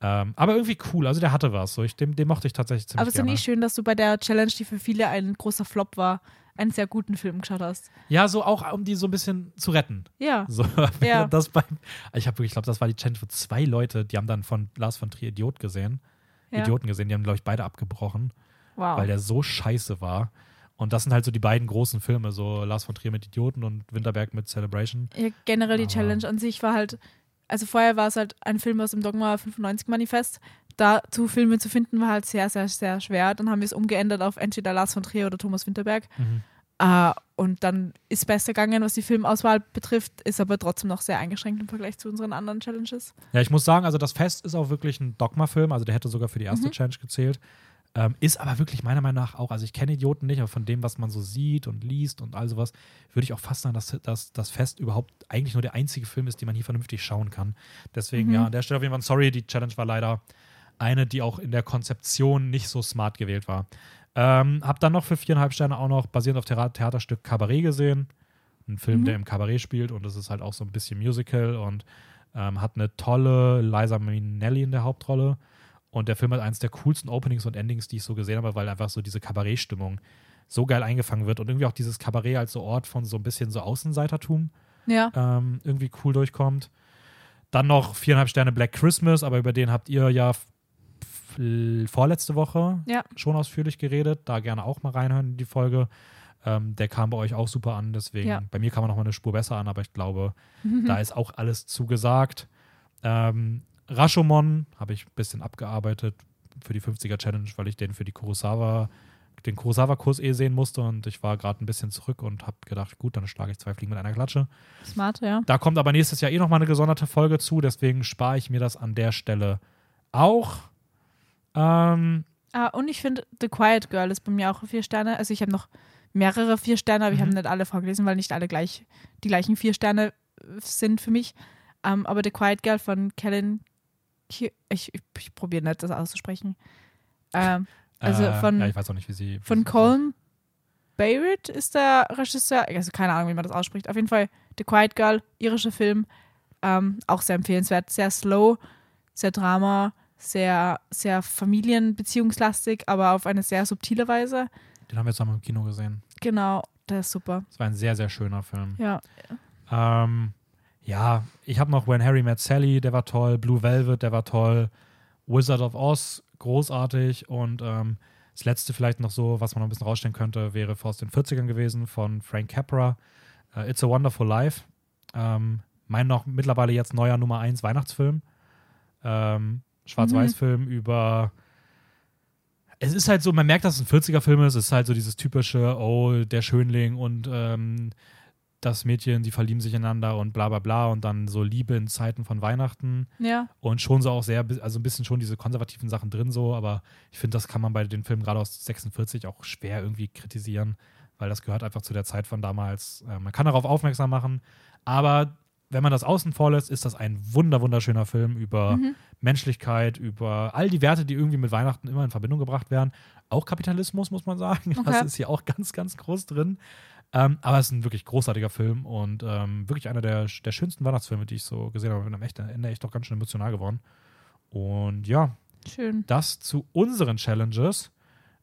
Ähm, aber irgendwie cool, also der hatte was. So. Ich, dem, den mochte ich tatsächlich ziemlich Aber es ist ja nie schön, dass du bei der Challenge, die für viele ein großer Flop war, einen sehr guten Film geschaut hast. Ja, so auch, um die so ein bisschen zu retten. Ja. So, Ja. das beim, ich habe wirklich, ich glaube, das war die Challenge, wo zwei Leute, die haben dann von Lars von Trier Idiot gesehen, ja. Idioten gesehen, die haben, glaube ich, beide abgebrochen, Wow. weil der so scheiße war. Und das sind halt so die beiden großen Filme, so Lars von Trier mit Idioten und Winterberg mit Celebration. Ja, generell die Aber- Challenge an sich war halt, also vorher war es halt ein Film aus dem Dogma 95 Manifest. Dazu Filme zu finden war halt sehr, sehr, sehr schwer. Dann haben wir es umgeändert auf entweder Lars von Trier oder Thomas Winterberg. Mhm. Äh, und dann ist besser gegangen, was die Filmauswahl betrifft, ist aber trotzdem noch sehr eingeschränkt im Vergleich zu unseren anderen Challenges. Ja, ich muss sagen, also das Fest ist auch wirklich ein Dogma-Film, also der hätte sogar für die erste Mhm. Challenge gezählt. Ähm, ist aber wirklich meiner Meinung nach auch, also ich kenne Idioten nicht, aber von dem, was man so sieht und liest und all sowas, würde ich auch fast sagen, dass, dass das Fest überhaupt eigentlich nur der einzige Film ist, den man hier vernünftig schauen kann. Deswegen, Mhm. ja, an der Stelle auf jeden Fall sorry, die Challenge war leider eine, die auch in der Konzeption nicht so smart gewählt war. Ähm, hab dann noch für viereinhalb Sterne auch noch basierend auf Thera- Theaterstück Cabaret gesehen. Ein Film, Mhm. der im Kabarett spielt und es ist halt auch so ein bisschen Musical und ähm, hat eine tolle Liza Minnelli in der Hauptrolle. Und der Film hat eines der coolsten Openings und Endings, die ich so gesehen habe, weil einfach so diese Kabarettstimmung so geil eingefangen wird und irgendwie auch dieses Kabarett als so Ort von so ein bisschen so Außenseitertum Ja. ähm, irgendwie cool durchkommt. Dann noch viereinhalb Sterne Black Christmas, aber über den habt ihr ja vorletzte Woche Ja. schon ausführlich geredet. Da gerne auch mal reinhören in die Folge. Ähm, der kam bei euch auch super an, deswegen Ja. bei mir kam er noch mal eine Spur besser an, aber ich glaube, da ist auch alles zugesagt. Ähm, Rashomon habe ich ein bisschen abgearbeitet für die 50er Challenge, weil ich den für die Kurosawa, den Kurosawa-Kurs eh sehen musste und ich war gerade ein bisschen zurück und habe gedacht, gut, dann schlage ich zwei Fliegen mit einer Klatsche. Smart, ja. Da kommt aber nächstes Jahr eh nochmal eine gesonderte Folge zu, deswegen spare ich mir das an der Stelle auch. Ähm, Ah, und ich finde, The Quiet Girl ist bei mir auch vier Sterne. Also ich habe noch mehrere vier Sterne, aber ich Mhm. habe nicht alle vorgelesen, weil nicht alle gleich die gleichen vier Sterne sind für mich. Ähm, aber The Quiet Girl von Kellen, ich, ich, ich probiere nicht, das auszusprechen. Ähm, Also äh, von- ja, ich weiß auch nicht, wie sie. von wie sie- Colm Barrett ist der Regisseur, also keine Ahnung, wie man das ausspricht. Auf jeden Fall The Quiet Girl, irischer Film, ähm, auch sehr empfehlenswert, sehr slow, sehr Drama, sehr, sehr familienbeziehungslastig, aber auf eine sehr subtile Weise. Den haben wir zusammen im Kino gesehen. Genau, der ist super. Das war ein sehr, sehr schöner Film. Ja. Ähm, ja, ich habe noch When Harry Met Sally, der war toll. Blue Velvet, der war toll. Wizard of Oz, großartig. Und ähm, das letzte vielleicht noch so, was man noch ein bisschen rausstellen könnte, wäre aus den 40ern gewesen von Frank Capra. Uh, It's a Wonderful Life. Ähm, mein noch mittlerweile jetzt neuer Nummer 1 Weihnachtsfilm. Ähm, Schwarz-Weiß-Film mhm. über. Es ist halt so, man merkt, dass es ein 40er-Film ist. Es ist halt so dieses typische, oh, der Schönling und ähm, das Mädchen, die verlieben sich ineinander und bla bla bla und dann so Liebe in Zeiten von Weihnachten. Ja. Und schon so auch sehr, also ein bisschen schon diese konservativen Sachen drin so, aber ich finde, das kann man bei den Filmen gerade aus 46 auch schwer irgendwie kritisieren, weil das gehört einfach zu der Zeit von damals. Äh, man kann darauf aufmerksam machen, aber wenn man das außen vor lässt, ist das ein wunder wunderschöner Film über mhm. Menschlichkeit, über all die Werte, die irgendwie mit Weihnachten immer in Verbindung gebracht werden. Auch Kapitalismus, muss man sagen. Okay. Das ist hier auch ganz, ganz groß drin. Ähm, aber es ist ein wirklich großartiger Film und ähm, wirklich einer der, der schönsten Weihnachtsfilme, die ich so gesehen habe. Ich bin am Ende echt auch ganz schön emotional geworden. Und ja, Schön. das zu unseren Challenges.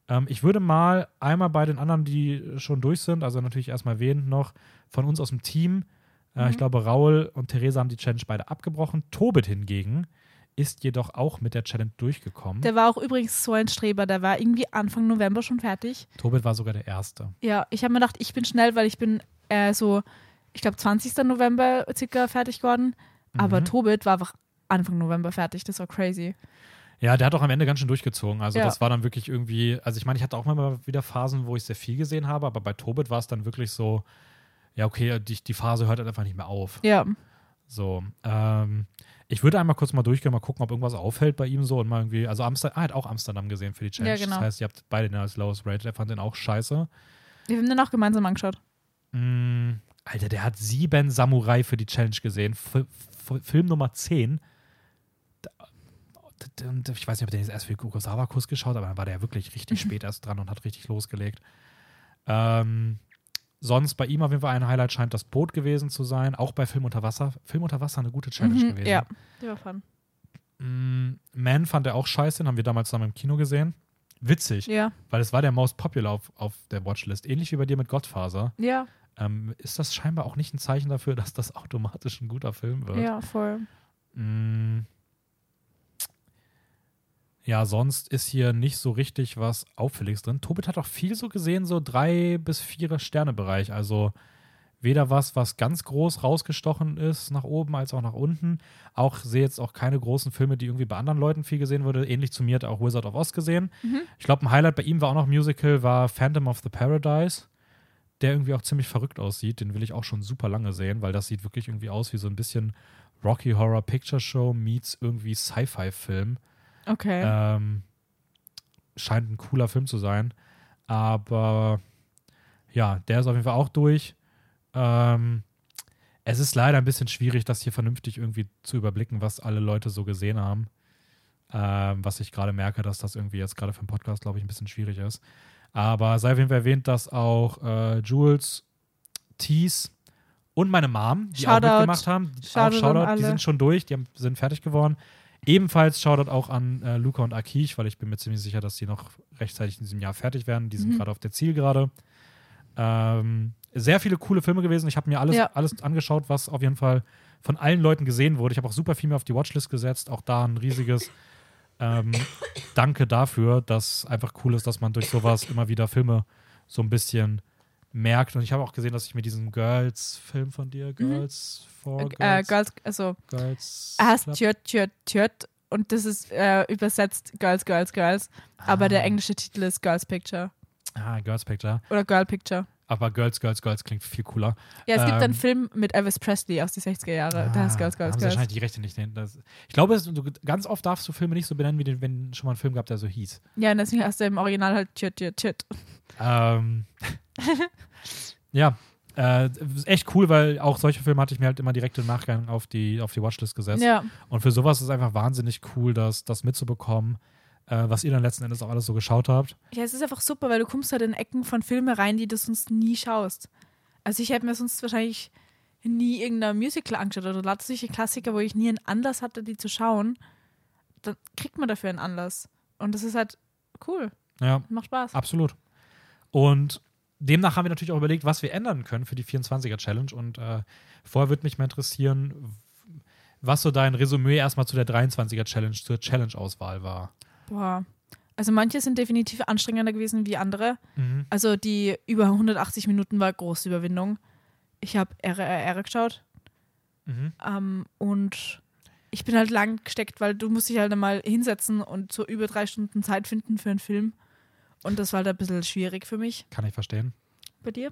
Ähm, ich würde mal einmal bei den anderen, die schon durch sind, also natürlich erstmal erwähnt noch, von uns aus dem Team. Äh, mhm. Ich glaube, Raul und Theresa haben die Challenge beide abgebrochen. Tobit hingegen ist jedoch auch mit der Challenge durchgekommen. Der war auch übrigens so ein Streber, der war irgendwie Anfang November schon fertig. Tobit war sogar der Erste. Ja, ich habe mir gedacht, ich bin schnell, weil ich bin äh, so, ich glaube 20. November circa fertig geworden. Mhm. Aber Tobit war einfach Anfang November fertig, das war crazy. Ja, der hat auch am Ende ganz schön durchgezogen. Also ja. das war dann wirklich irgendwie, also ich meine, ich hatte auch mal wieder Phasen, wo ich sehr viel gesehen habe, aber bei Tobit war es dann wirklich so, ja, okay, die, die Phase hört halt einfach nicht mehr auf. Ja. So, ähm, ich würde einmal kurz mal durchgehen, mal gucken, ob irgendwas auffällt bei ihm so und mal irgendwie, also Amsterdam, er hat auch Amsterdam gesehen für die Challenge. Ja, genau. Das heißt, ihr habt beide den als lowest rated, er fand den auch scheiße. Wir haben den auch gemeinsam angeschaut. Mm, Alter, der hat sieben Samurai für die Challenge gesehen. F Film Nummer 10. Ich weiß nicht, ob der jetzt erst für Kurosawa-Kurs geschaut hat, aber dann war der wirklich richtig spät erst dran und hat richtig losgelegt. Ähm, Sonst bei ihm auf jeden Fall ein Highlight scheint das Boot gewesen zu sein. Auch bei Film unter Wasser. Film unter Wasser eine gute Challenge mhm, gewesen. Ja, der war fun. Mm, Man fand er auch scheiße, den haben wir damals zusammen im Kino gesehen. Witzig, ja. weil es war der most popular auf, auf der Watchlist. Ähnlich wie bei dir mit Godfather. Ja. Ähm, ist das scheinbar auch nicht ein Zeichen dafür, dass das automatisch ein guter Film wird? Ja, voll. Mm, ja, sonst ist hier nicht so richtig was Auffälliges drin. Tobit hat auch viel so gesehen, so drei bis vier Sterne-Bereich. Also weder was, was ganz groß rausgestochen ist nach oben als auch nach unten. Auch sehe jetzt auch keine großen Filme, die irgendwie bei anderen Leuten viel gesehen wurde. Ähnlich zu mir hat auch Wizard of Oz gesehen. Mhm. Ich glaube, ein Highlight bei ihm war auch noch Musical, war Phantom of the Paradise, der irgendwie auch ziemlich verrückt aussieht. Den will ich auch schon super lange sehen, weil das sieht wirklich irgendwie aus wie so ein bisschen Rocky Horror Picture Show meets irgendwie Sci-Fi-Film. Okay. Ähm, scheint ein cooler Film zu sein. Aber ja, der ist auf jeden Fall auch durch. Ähm, es ist leider ein bisschen schwierig, das hier vernünftig irgendwie zu überblicken, was alle Leute so gesehen haben. Ähm, was ich gerade merke, dass das irgendwie jetzt gerade für einen Podcast, glaube ich, ein bisschen schwierig ist. Aber sei auf jeden Fall erwähnt, dass auch äh, Jules, Tees und meine Mom, die Shoutout. auch mitgemacht haben, Shoutout auch Shoutout, die sind schon durch, die haben, sind fertig geworden. Ebenfalls Shoutout auch an äh, Luca und Akich, weil ich bin mir ziemlich sicher, dass die noch rechtzeitig in diesem Jahr fertig werden. Die sind mhm. gerade auf der Zielgerade. Ähm, sehr viele coole Filme gewesen. Ich habe mir alles, ja. alles angeschaut, was auf jeden Fall von allen Leuten gesehen wurde. Ich habe auch super viel mehr auf die Watchlist gesetzt. Auch da ein riesiges ähm, Danke dafür, dass einfach cool ist, dass man durch sowas immer wieder Filme so ein bisschen merkt. Und ich habe auch gesehen, dass ich mir diesen Girls-Film von dir, mhm. Girls mhm. for äh, Girls, Girls also Girls er heißt Tjöt, Tjöt, Tjöt und das ist äh, übersetzt Girls, Girls, Girls. Ah. Aber der englische Titel ist Girls Picture. Ah, Girls Picture. Oder Girl Picture. Aber Girls, Girls, Girls klingt viel cooler. Ja, es ähm, gibt einen Film mit Elvis Presley aus den 60er Jahren. Ah, da heißt Girls, Girls, Girls. wahrscheinlich die Rechte nicht. Das, ich glaube, du, ganz oft darfst du Filme nicht so benennen, wie den, wenn schon mal ein Film gab, der so hieß. Ja, und deswegen hast du im Original halt Tjöt, Tjöt, Tjöt. Ähm, ja, äh, echt cool, weil auch solche Filme hatte ich mir halt immer direkt im Nachgang auf die, auf die Watchlist gesetzt. Ja. Und für sowas ist es einfach wahnsinnig cool, das, das mitzubekommen. Äh, was ihr dann letzten Endes auch alles so geschaut habt. Ja, es ist einfach super, weil du kommst halt in Ecken von Filmen rein, die du sonst nie schaust. Also ich hätte mir sonst wahrscheinlich nie irgendein Musical angeschaut oder lauter solche Klassiker, wo ich nie einen Anlass hatte, die zu schauen. Dann kriegt man dafür einen Anlass. Und das ist halt cool. Ja, Macht Spaß. absolut. Und demnach haben wir natürlich auch überlegt, was wir ändern können für die 24er Challenge. Und äh, vorher würde mich mal interessieren, was so dein Resümee erstmal zu der 23er Challenge, zur Challenge-Auswahl war. Boah. Also manche sind definitiv anstrengender gewesen wie andere. Mhm. Also die über 180 Minuten war große Überwindung. Ich habe RRR geschaut Mhm. ähm, und ich bin halt lang gesteckt, weil du musst dich halt einmal hinsetzen und so über drei Stunden Zeit finden für einen Film. Und das war halt ein bisschen schwierig für mich. Kann ich verstehen. Bei dir?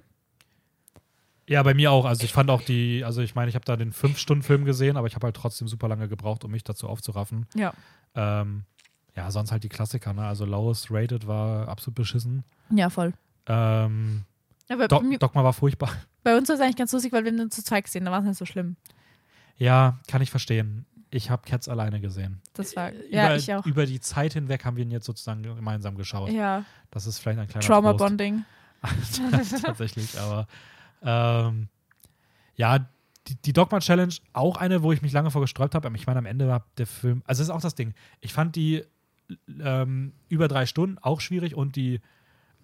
Ja, bei mir auch. Also ich fand auch die, also ich meine, ich habe da den 5-Stunden-Film gesehen, aber ich habe halt trotzdem super lange gebraucht, um mich dazu aufzuraffen. Ja. Ähm, ja, sonst halt die Klassiker, ne? Also Lowest Rated war absolut beschissen. Ja, voll. Ähm, Aber Do mir, Dogma war furchtbar. bei uns war es eigentlich ganz lustig, weil wir haben den zu zweit gesehen, da war es nicht so schlimm. Ja, kann ich verstehen. Ich habe Cats alleine gesehen. Das war, ja, über, ich auch. Über die Zeit hinweg haben wir ihn jetzt sozusagen gemeinsam geschaut. Ja, Das ist vielleicht ein kleiner Trauma Trost. Bonding. Tatsächlich, aber ähm, ja, die, die Dogma Challenge auch eine, wo ich mich lange vor gesträubt habe. Aber ich meine, am Ende war der Film, also ist auch das Ding. Ich fand die ähm, über drei Stunden auch schwierig und die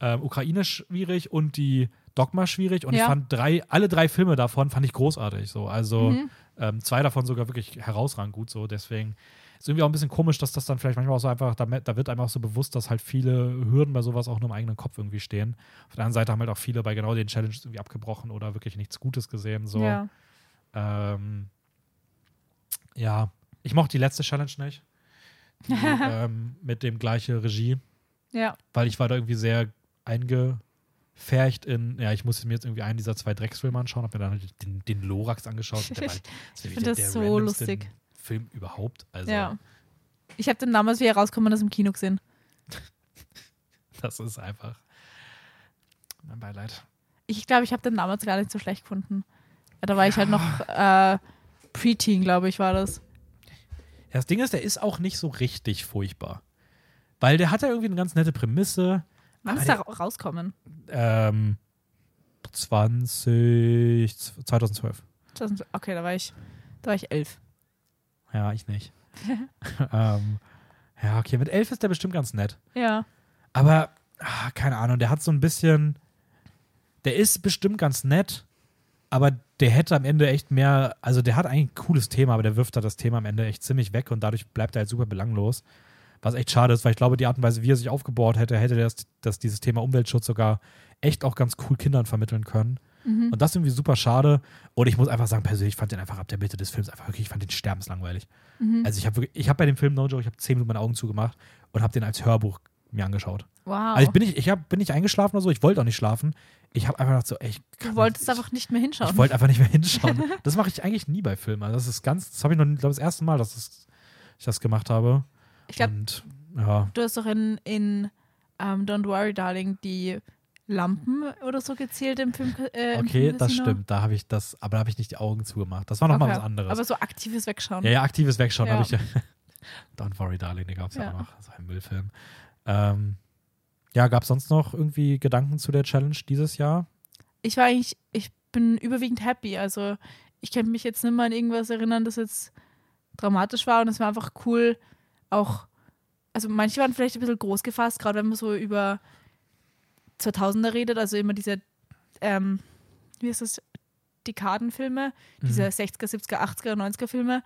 ähm, Ukraine schwierig und die Dogma schwierig und ich Ja. fand drei, alle drei Filme davon fand ich großartig. So, also Mhm. ähm, zwei davon sogar wirklich herausragend gut. So, deswegen ist irgendwie auch ein bisschen komisch, dass das dann vielleicht manchmal auch so einfach, da, da wird einem auch so bewusst, dass halt viele Hürden bei sowas auch nur im eigenen Kopf irgendwie stehen. Auf der anderen Seite haben halt auch viele bei genau den Challenges irgendwie abgebrochen oder wirklich nichts Gutes gesehen. So. Ja. Ähm, ja, ich mochte die letzte Challenge nicht. Die, ähm, mit dem gleichen Regie, Ja. weil ich war da irgendwie sehr eingefärcht in, ja, ich musste mir jetzt irgendwie einen dieser zwei Drecksfilme anschauen, habe mir dann halt den, den Lorax angeschaut. der war halt- das Ich finde das so lustig. Film überhaupt. Also, Ja. Ich habe den damals, wie er rauskommt, das im Kino gesehen. das ist einfach mein Beileid. Ich glaube, ich habe den damals gar nicht so schlecht gefunden. Da war ich halt noch äh, Preteen, glaube ich, war das. Ja, das Ding ist, der ist auch nicht so richtig furchtbar. Weil der hat ja irgendwie eine ganz nette Prämisse. Wann Aber ist ra- rauskommen? Ähm, 20, 2012. 2000 Okay, da war ich, da war ich elf. Ja, ich nicht. ähm, ja, okay, mit elf ist der bestimmt ganz nett. Ja. Aber, ah, keine Ahnung, der hat so ein bisschen. Der ist bestimmt ganz nett, aber der hätte am Ende echt mehr. Also, der hat eigentlich ein cooles Thema, aber der wirft da das Thema am Ende echt ziemlich weg und dadurch bleibt er halt super belanglos. Was echt schade ist, weil ich glaube, die Art und Weise, wie er sich aufgebaut hätte, hätte er das, das, dieses Thema Umweltschutz sogar echt auch ganz cool Kindern vermitteln können. Mhm. Und das ist irgendwie super schade. Und ich muss einfach sagen, persönlich fand den einfach ab der Mitte des Films einfach wirklich, ich fand den sterbenslangweilig. Mhm. Also ich habe ich hab bei dem Film No Joke, ich habe zehn Minuten meine Augen zugemacht und habe den als Hörbuch mir angeschaut. Wow. Also ich bin nicht, ich hab, bin nicht eingeschlafen oder so, ich wollte auch nicht schlafen. Ich habe einfach gedacht so, ey, ich kann du wolltest nicht, einfach nicht mehr hinschauen. Ich wollte einfach nicht mehr hinschauen. das mache ich eigentlich nie bei Filmen. Also Das ist ganz, das habe ich noch, glaube das erste Mal, dass das, ich das gemacht habe. ich glaube, ja, du hast doch in, in ähm, Don't Worry, Darling die Lampen oder so gezählt im Film. Äh, im okay, das Filmcasino. stimmt. Da habe ich das, aber da habe ich nicht die Augen zugemacht. Das war nochmal Okay. was anderes. Aber so aktives Wegschauen. Ja, ja, aktives Wegschauen Ja. habe ich. Don't worry, darling, den gab es ja. Ja. auch noch. So ein Müllfilm. Ähm, ja, gab es sonst noch irgendwie Gedanken zu der Challenge dieses Jahr? Ich war eigentlich, ich bin überwiegend happy. Also ich kann mich jetzt nicht mehr an irgendwas erinnern, das jetzt dramatisch war. Und es war einfach cool, auch, also manche waren vielleicht ein bisschen groß gefasst, gerade wenn man so über 2000er redet, also immer diese, ähm, wie ist das, Dekadenfilme, diese 60er, 70er, 80er, 90er Filme,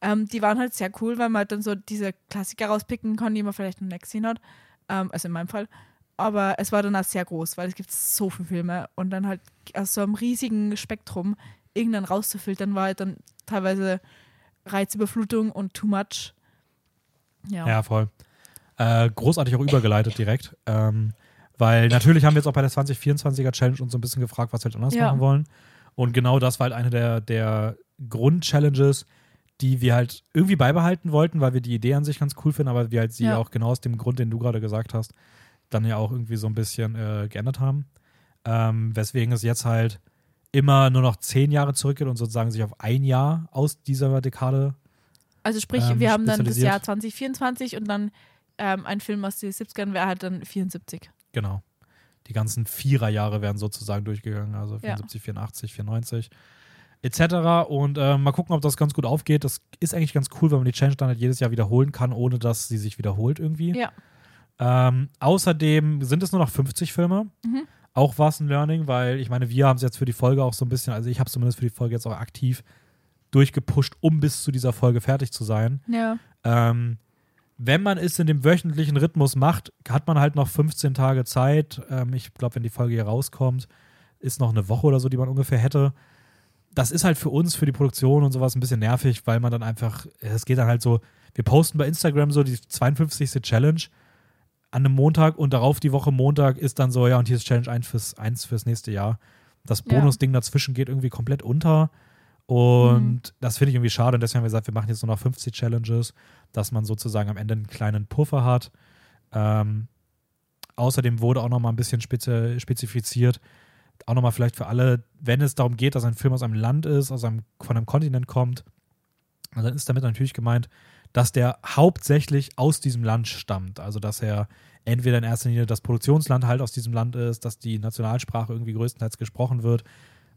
ähm, die waren halt sehr cool, weil man halt dann so diese Klassiker rauspicken kann, die man vielleicht noch nicht gesehen hat, ähm, also in meinem Fall. Aber es war dann auch sehr groß, weil es gibt so viele Filme und dann halt aus so einem riesigen Spektrum irgendeinen rauszufiltern, war halt dann teilweise Reizüberflutung und too much. Ja. Ja, voll. Äh, großartig auch übergeleitet direkt. Ähm, weil natürlich haben wir jetzt auch bei der 2024er Challenge uns so ein bisschen gefragt, was wir halt anders Ja. machen wollen. Und genau das war halt eine der, der Grund-Challenges, die wir halt irgendwie beibehalten wollten, weil wir die Idee an sich ganz cool finden, aber wir halt sie Ja. auch genau aus dem Grund, den du gerade gesagt hast, dann ja auch irgendwie so ein bisschen äh, geändert haben. Ähm, weswegen es jetzt halt immer nur noch zehn Jahre zurückgeht und sozusagen sich auf ein Jahr aus dieser Dekade Also sprich, Ähm, wir haben dann das. Jahr 2024 und dann ähm, ein Film aus den 70ern wäre halt dann 74. Genau. Die ganzen Viererjahre werden sozusagen durchgegangen, also Ja. 74, 84, 94 etc. Und äh, mal gucken, ob das ganz gut aufgeht. Das ist eigentlich ganz cool, wenn man die Challenge dann halt jedes Jahr wiederholen kann, ohne dass sie sich wiederholt irgendwie. Ja. Ähm, außerdem sind es nur noch 50 Filme. Mhm. Auch war es ein Learning, weil ich meine, wir haben es jetzt für die Folge auch so ein bisschen, also ich habe es zumindest für die Folge jetzt auch aktiv durchgepusht, um bis zu dieser Folge fertig zu sein. Ja. Ähm, wenn man es in dem wöchentlichen Rhythmus macht, hat man halt noch 15 Tage Zeit. Ähm, ich glaube, wenn die Folge hier rauskommt, ist noch eine Woche oder so, die man ungefähr hätte. Das ist halt für uns, für die Produktion und sowas ein bisschen nervig, weil man dann einfach, es geht dann halt so, wir posten bei Instagram so die 52. Challenge an einem Montag und darauf die Woche Montag ist dann so, ja, und hier ist Challenge 1 fürs, 1 fürs nächste Jahr. Das Ja. Bonusding dazwischen geht irgendwie komplett unter. Und Mhm. das finde ich irgendwie schade. Und deswegen haben wir gesagt, wir machen jetzt nur noch 50 Challenges, dass man sozusagen am Ende einen kleinen Puffer hat. Ähm, außerdem wurde auch noch mal ein bisschen spezi spezifiziert, auch noch mal vielleicht für alle, wenn es darum geht, dass ein Film aus einem Land ist, aus einem, von einem Kontinent kommt, dann ist damit natürlich gemeint, dass der hauptsächlich aus diesem Land stammt. Also dass er entweder in erster Linie das Produktionsland halt aus diesem Land ist, dass die Nationalsprache irgendwie größtenteils gesprochen wird.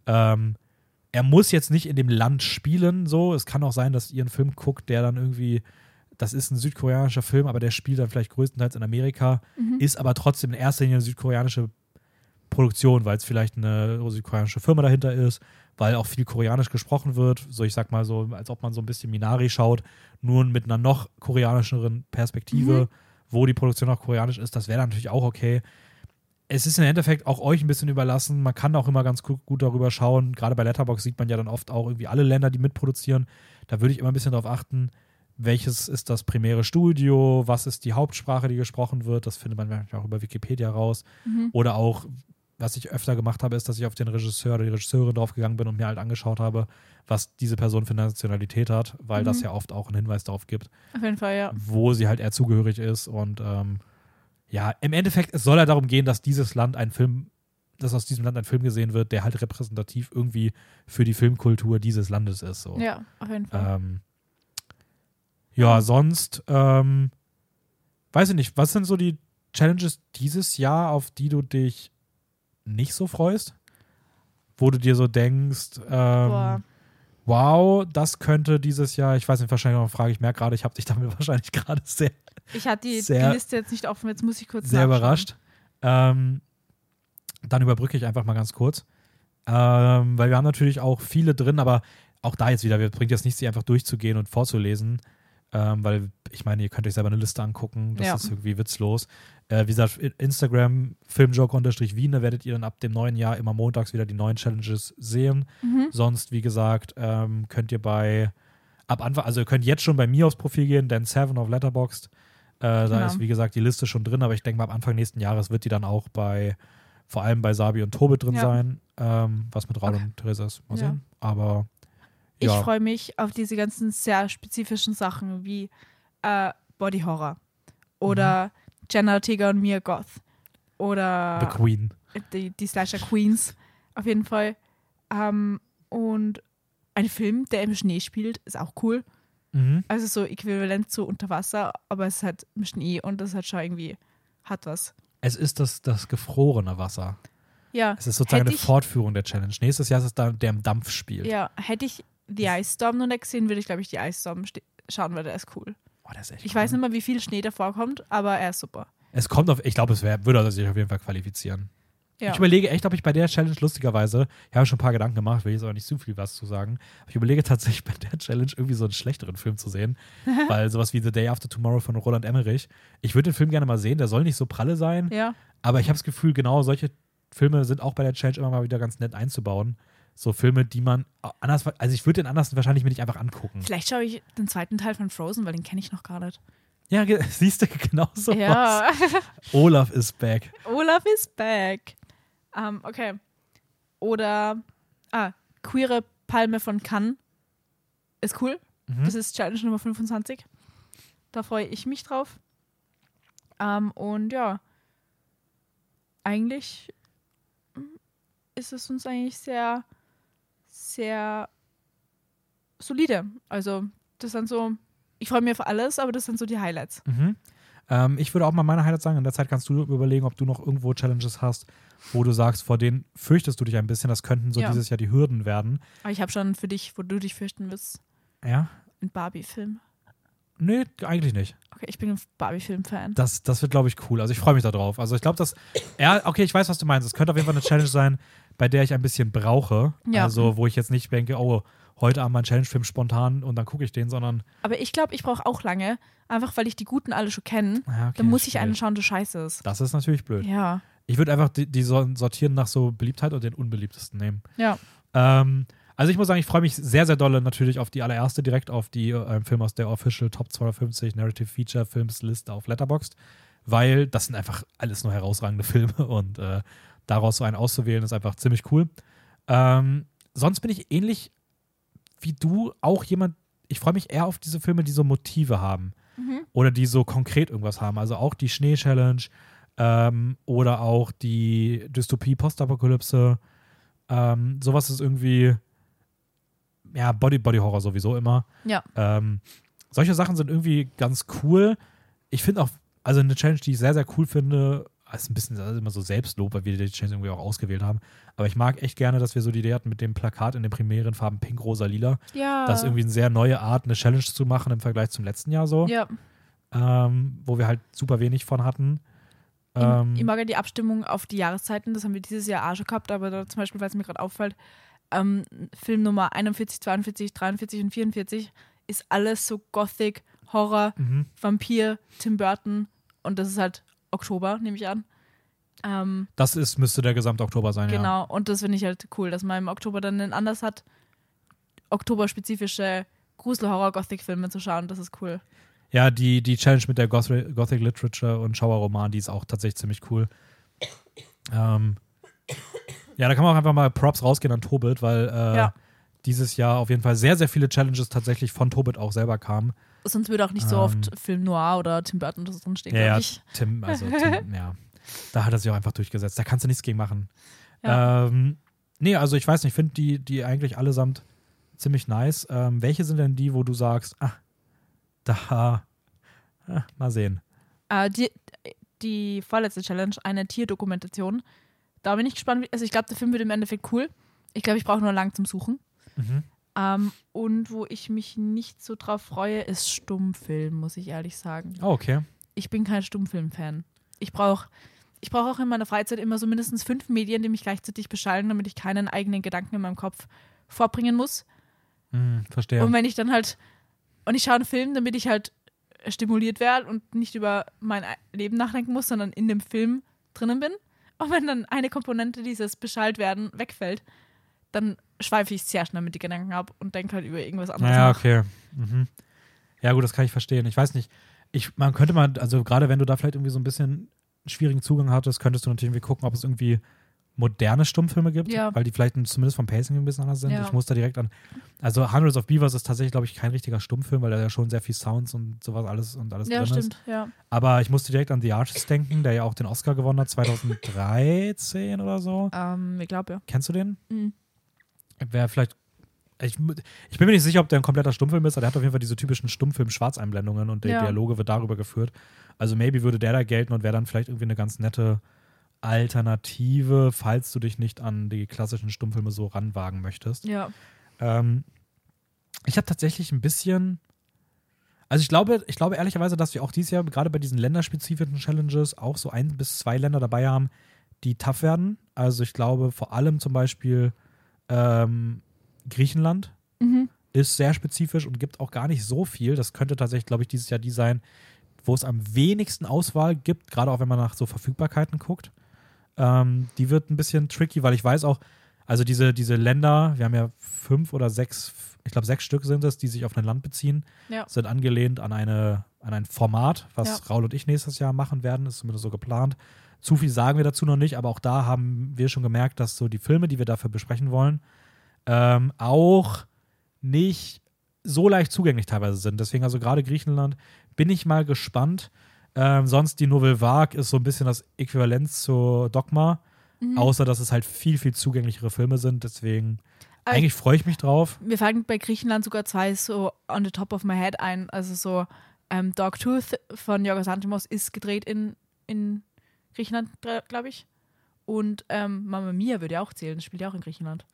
Ähm, er muss jetzt nicht in dem Land spielen, so. Es kann auch sein, dass ihr einen Film guckt, der dann irgendwie, das ist ein südkoreanischer Film, aber der spielt dann vielleicht größtenteils in Amerika, Mhm. ist aber trotzdem in erster Linie eine südkoreanische Produktion, weil es vielleicht eine südkoreanische Firma dahinter ist, weil auch viel koreanisch gesprochen wird. So, ich sag mal so, als ob man so ein bisschen Minari schaut, nur mit einer noch koreanischeren Perspektive, Mhm. wo die Produktion auch koreanisch ist. Das wäre natürlich auch okay. Es ist im Endeffekt auch euch ein bisschen überlassen. Man kann auch immer ganz gut, gut darüber schauen. Gerade bei Letterboxd sieht man ja dann oft auch irgendwie alle Länder, die mitproduzieren. Da würde ich immer ein bisschen darauf achten, welches ist das primäre Studio, was ist die Hauptsprache, die gesprochen wird. Das findet man manchmal auch über Wikipedia raus. Mhm. Oder auch, was ich öfter gemacht habe, ist, dass ich auf den Regisseur oder die Regisseurin draufgegangen bin und mir halt angeschaut habe, was diese Person für Nationalität hat, weil das Mhm. ja oft auch einen Hinweis darauf gibt, Auf jeden Fall, ja. wo sie halt eher zugehörig ist. Und ähm, ja, im Endeffekt, es soll ja darum gehen, dass dieses Land ein Film, dass aus diesem Land ein Film gesehen wird, der halt repräsentativ irgendwie für die Filmkultur dieses Landes ist. So. Ja, auf jeden Fall. Ähm, ja, sonst, ähm, weiß ich nicht, was sind so die Challenges dieses Jahr, auf die du dich nicht so freust? Wo du dir so denkst, ähm, wow, das könnte dieses Jahr, ich weiß nicht, wahrscheinlich noch eine Frage, ich merke gerade, ich habe dich damit wahrscheinlich gerade sehr, Ich hatte die, sehr- die Liste jetzt nicht offen, jetzt muss ich kurz sehr überrascht. Ähm, dann überbrücke ich einfach mal ganz kurz. Ähm, weil wir haben natürlich auch viele drin, aber auch da jetzt wieder, wir bringt jetzt nichts, die einfach durchzugehen und vorzulesen. Ähm, weil ich meine, ihr könnt euch selber eine Liste angucken, das Ja. ist irgendwie witzlos. Äh, wie gesagt, Instagram, Filmjoke-Wien, da werdet ihr dann ab dem neuen Jahr immer montags wieder die neuen Challenges sehen. Mhm. Sonst, wie gesagt, ähm, könnt ihr bei ab Anfang, also ihr könnt jetzt schon bei mir aufs Profil gehen, denn Seven auf Letterboxd. Äh, da Genau. ist, wie gesagt, die Liste schon drin, aber ich denke mal, ab Anfang nächsten Jahres wird die dann auch bei, vor allem bei Sabi und Tobe drin Ja. sein, ähm, was mit Raul Okay. und Theresa ist. Mal Ja. sehen. Aber Ich ja, freue mich auf diese ganzen sehr spezifischen Sachen wie äh, Body Horror oder Jenna Ortega und Mia Goth The oder Queen. die, die Slasher Queens auf jeden Fall. Ähm, und ein Film, der im Schnee spielt, ist auch cool. Mhm. Also so äquivalent zu Unterwasser, aber es halt im Schnee und das hat schon irgendwie, hat was. Es ist das, das gefrorene Wasser. Ja, Es ist sozusagen Hätte eine ich- Fortführung der Challenge. Nächstes Jahr ist es dann, der im Dampf spielt. ja, hätte ich The Ice Storm noch nicht gesehen, würde ich glaube ich die Ice Storm schauen, weil der ist cool. Oh, ist echt Ich cool. weiß nicht mehr, wie viel Schnee da vorkommt, aber er ist super. Es kommt auf, ich glaube, es wär, würde sich auf jeden Fall qualifizieren. Ja. Ich überlege echt, ob ich bei der Challenge lustigerweise, ich habe schon ein paar Gedanken gemacht, will jetzt aber nicht zu viel was zu sagen, ich überlege tatsächlich bei der Challenge irgendwie so einen schlechteren Film zu sehen, weil sowas wie The Day After Tomorrow von Roland Emmerich, ich würde den Film gerne mal sehen, der soll nicht so pralle sein, ja, aber ich habe das Gefühl, genau solche Filme sind auch bei der Challenge immer mal wieder ganz nett einzubauen. So Filme, die man anders, also ich würde den anders wahrscheinlich mir nicht einfach angucken. vielleicht schaue ich den zweiten Teil von Frozen, weil den kenne ich noch gar nicht. Ja, siehst du, genau so was. ja, Olaf is back. Olaf is back. Ähm, okay. Oder, ah, Queere Palme von Cannes ist cool. Mhm. Das ist Challenge Nummer 25. Da freue ich mich drauf. Ähm, und ja, eigentlich mm, ist es uns eigentlich sehr, sehr solide. Also, das sind so, ich freue mich auf alles, aber das sind so die Highlights. Mhm. Ähm, ich würde auch mal meine Highlights sagen. In der Zeit kannst du überlegen, ob du noch irgendwo Challenges hast, wo du sagst, vor denen fürchtest du dich ein bisschen. Das könnten so Ja. dieses Jahr die Hürden werden. Aber ich habe schon für dich, wo du dich fürchten wirst, Ja? einen Barbie-Film. Nee, eigentlich nicht. Okay, ich bin ein Barbie-Film-Fan. Das, das wird, glaube ich, cool. Also ich freue mich darauf. Also ich glaube, dass. Ja, okay, ich weiß, was du meinst. Es könnte auf jeden Fall eine Challenge sein, bei der ich ein bisschen brauche. Ja. Also, wo ich jetzt nicht denke, oh, heute Abend mal ein Challenge-Film spontan und dann gucke ich den, sondern. Aber ich glaube, ich brauche auch lange, einfach weil ich die Guten alle schon kenne. Ja, okay, dann muss ich einen schauen, der scheiße ist. Das ist natürlich blöd. Ja. Ich würde einfach die, die so- sortieren nach so Beliebtheit und den unbeliebtesten nehmen. Ja. Ähm, also ich muss sagen, ich freue mich sehr, sehr dolle natürlich auf die allererste, direkt auf die ähm, Film aus der Official Top 250 Narrative Feature Films Liste auf Letterboxd, weil das sind einfach alles nur herausragende Filme und äh, daraus so einen auszuwählen ist einfach ziemlich cool. Ähm, sonst bin ich ähnlich wie du auch jemand, ich freue mich eher auf diese Filme, die so Motive haben Mhm. oder die so konkret irgendwas haben. Also auch die Schnee-Challenge ähm, oder auch die Dystopie Postapokalypse. Ähm, sowas ist irgendwie, ja, Body, Body Horror sowieso immer. Ja. Ähm, solche Sachen sind irgendwie ganz cool. Ich finde auch, also eine Challenge, die ich sehr, sehr cool finde, ist ein bisschen das ist immer so Selbstlob, weil wir die Challenge irgendwie auch ausgewählt haben. Aber ich mag echt gerne, dass wir so die Idee hatten mit dem Plakat in den primären Farben Pink, Rosa, Lila. Ja. Das ist irgendwie eine sehr neue Art, eine Challenge zu machen im Vergleich zum letzten Jahr so Ja. ähm, wo wir halt super wenig von hatten. Ähm, ich, ich mag ja die Abstimmung auf die Jahreszeiten, das haben wir dieses Jahr auch schon gehabt, aber da zum Beispiel, weil es mir gerade auffällt, ähm, Film Nummer 41, 42, 43 und 44 ist alles so Gothic, Horror, mhm. Vampir, Tim Burton und das ist halt Oktober, nehme ich an. Ähm, Das ist, müsste der gesamte Oktober sein, ja. genau, und das finde ich halt cool, dass man im Oktober dann einen Anlass hat, oktoberspezifische Grusel-Horror-Gothic-Filme zu schauen, das ist cool. Ja, die, die Challenge mit der Goth Gothic Literature und Schauerroman, die ist auch tatsächlich ziemlich cool. Ähm, ja, da kann man auch einfach mal Props rausgehen an Tobit, weil äh, Ja. dieses Jahr auf jeden Fall sehr, sehr viele Challenges tatsächlich von Tobit auch selber kamen. Sonst würde auch nicht so Ähm, oft Film Noir oder Tim Burton oder so drinstehen, Ja, glaube ja, ich. Tim, also Tim, ja. Da hat er sich auch einfach durchgesetzt. Da kannst du nichts gegen machen. Ja. Ähm, nee, also ich weiß nicht, ich finde die, die eigentlich allesamt ziemlich nice. Ähm, welche sind denn die, wo du sagst, ah, da, ah, mal sehen. Äh, die, die vorletzte Challenge, eine Tierdokumentation. Da bin ich gespannt. Also ich glaube, der Film wird im Endeffekt cool. Ich glaube, ich brauche nur lang zum Suchen. Mhm. Ähm, und wo ich mich nicht so drauf freue, ist Stummfilm, muss ich ehrlich sagen. Oh, okay. Ich bin kein Stummfilm-Fan. Ich brauche ich brauch auch in meiner Freizeit immer so mindestens fünf Medien, die mich gleichzeitig beschallen, damit ich keinen eigenen Gedanken in meinem Kopf vorbringen muss. Mhm, verstehe. Und wenn ich dann halt, und ich schaue einen Film, damit ich halt stimuliert werde und nicht über mein Leben nachdenken muss, sondern in dem Film drinnen bin. Und wenn dann eine Komponente dieses Beschallt werden wegfällt, dann schweife ich sehr schnell mit den Gedanken ab und denke halt über irgendwas anderes Naja, nach. okay. Mhm. Ja, gut, das kann ich verstehen. Ich weiß nicht. Ich, man könnte mal, also gerade wenn du da vielleicht irgendwie so ein bisschen schwierigen Zugang hattest, könntest du natürlich irgendwie gucken, ob es irgendwie moderne Stummfilme gibt, Ja. weil die vielleicht zumindest vom Pacing ein bisschen anders sind. Ja. Ich muss da direkt an. Also Hundreds of Beavers ist tatsächlich, glaube ich, kein richtiger Stummfilm, weil da ja schon sehr viel Sounds und sowas alles und alles Ja, drin ist. stimmt, ja. Aber ich musste direkt an The Artist denken, der ja auch den Oscar gewonnen hat, 2013 oder so. Ähm, ich glaube, ja. Kennst du den? Mhm. Wäre vielleicht. Ich, ich bin mir nicht sicher, ob der ein kompletter Stummfilm ist, aber der hat auf jeden Fall diese typischen Stummfilm-Schwarzeinblendungen und die Ja. Dialoge wird darüber geführt. Also maybe würde der da gelten und wäre dann vielleicht irgendwie eine ganz nette Alternative, falls du dich nicht an die klassischen Stummfilme so ranwagen möchtest. Ja. Ähm, ich habe tatsächlich ein bisschen. Also ich glaube, ich glaube ehrlicherweise, dass wir auch dieses Jahr gerade bei diesen länderspezifischen Challenges auch so ein bis zwei Länder dabei haben, die tough werden. Also ich glaube vor allem zum Beispiel ähm, Griechenland Mhm. ist sehr spezifisch und gibt auch gar nicht so viel. Das könnte tatsächlich, glaube ich, dieses Jahr die sein, wo es am wenigsten Auswahl gibt, gerade auch wenn man nach so Verfügbarkeiten guckt. Ähm, die wird ein bisschen tricky, weil ich weiß auch, also diese, diese Länder, wir haben ja fünf oder sechs, ich glaube sechs Stück sind es, die sich auf ein Land beziehen, Ja. sind angelehnt an, eine, an ein Format, was Ja. Raul und ich nächstes Jahr machen werden, ist zumindest so geplant. Zu viel sagen wir dazu noch nicht, aber auch da haben wir schon gemerkt, dass so die Filme, die wir dafür besprechen wollen, ähm, auch nicht so leicht zugänglich teilweise sind. Deswegen also gerade Griechenland bin ich mal gespannt. Ähm, sonst die Nouvelle Vague ist so ein bisschen das Äquivalent zu Dogma, Mhm. außer dass es halt viel, viel zugänglichere Filme sind. Deswegen Aber eigentlich freue ich mich drauf. Mir fallen bei Griechenland sogar zwei so on the top of my head ein. Also so ähm, Dogtooth von Yorgos Lanthimos ist gedreht in, in Griechenland, glaube ich. Und ähm, Mamma Mia würde ja auch zählen, spielt ja auch in Griechenland.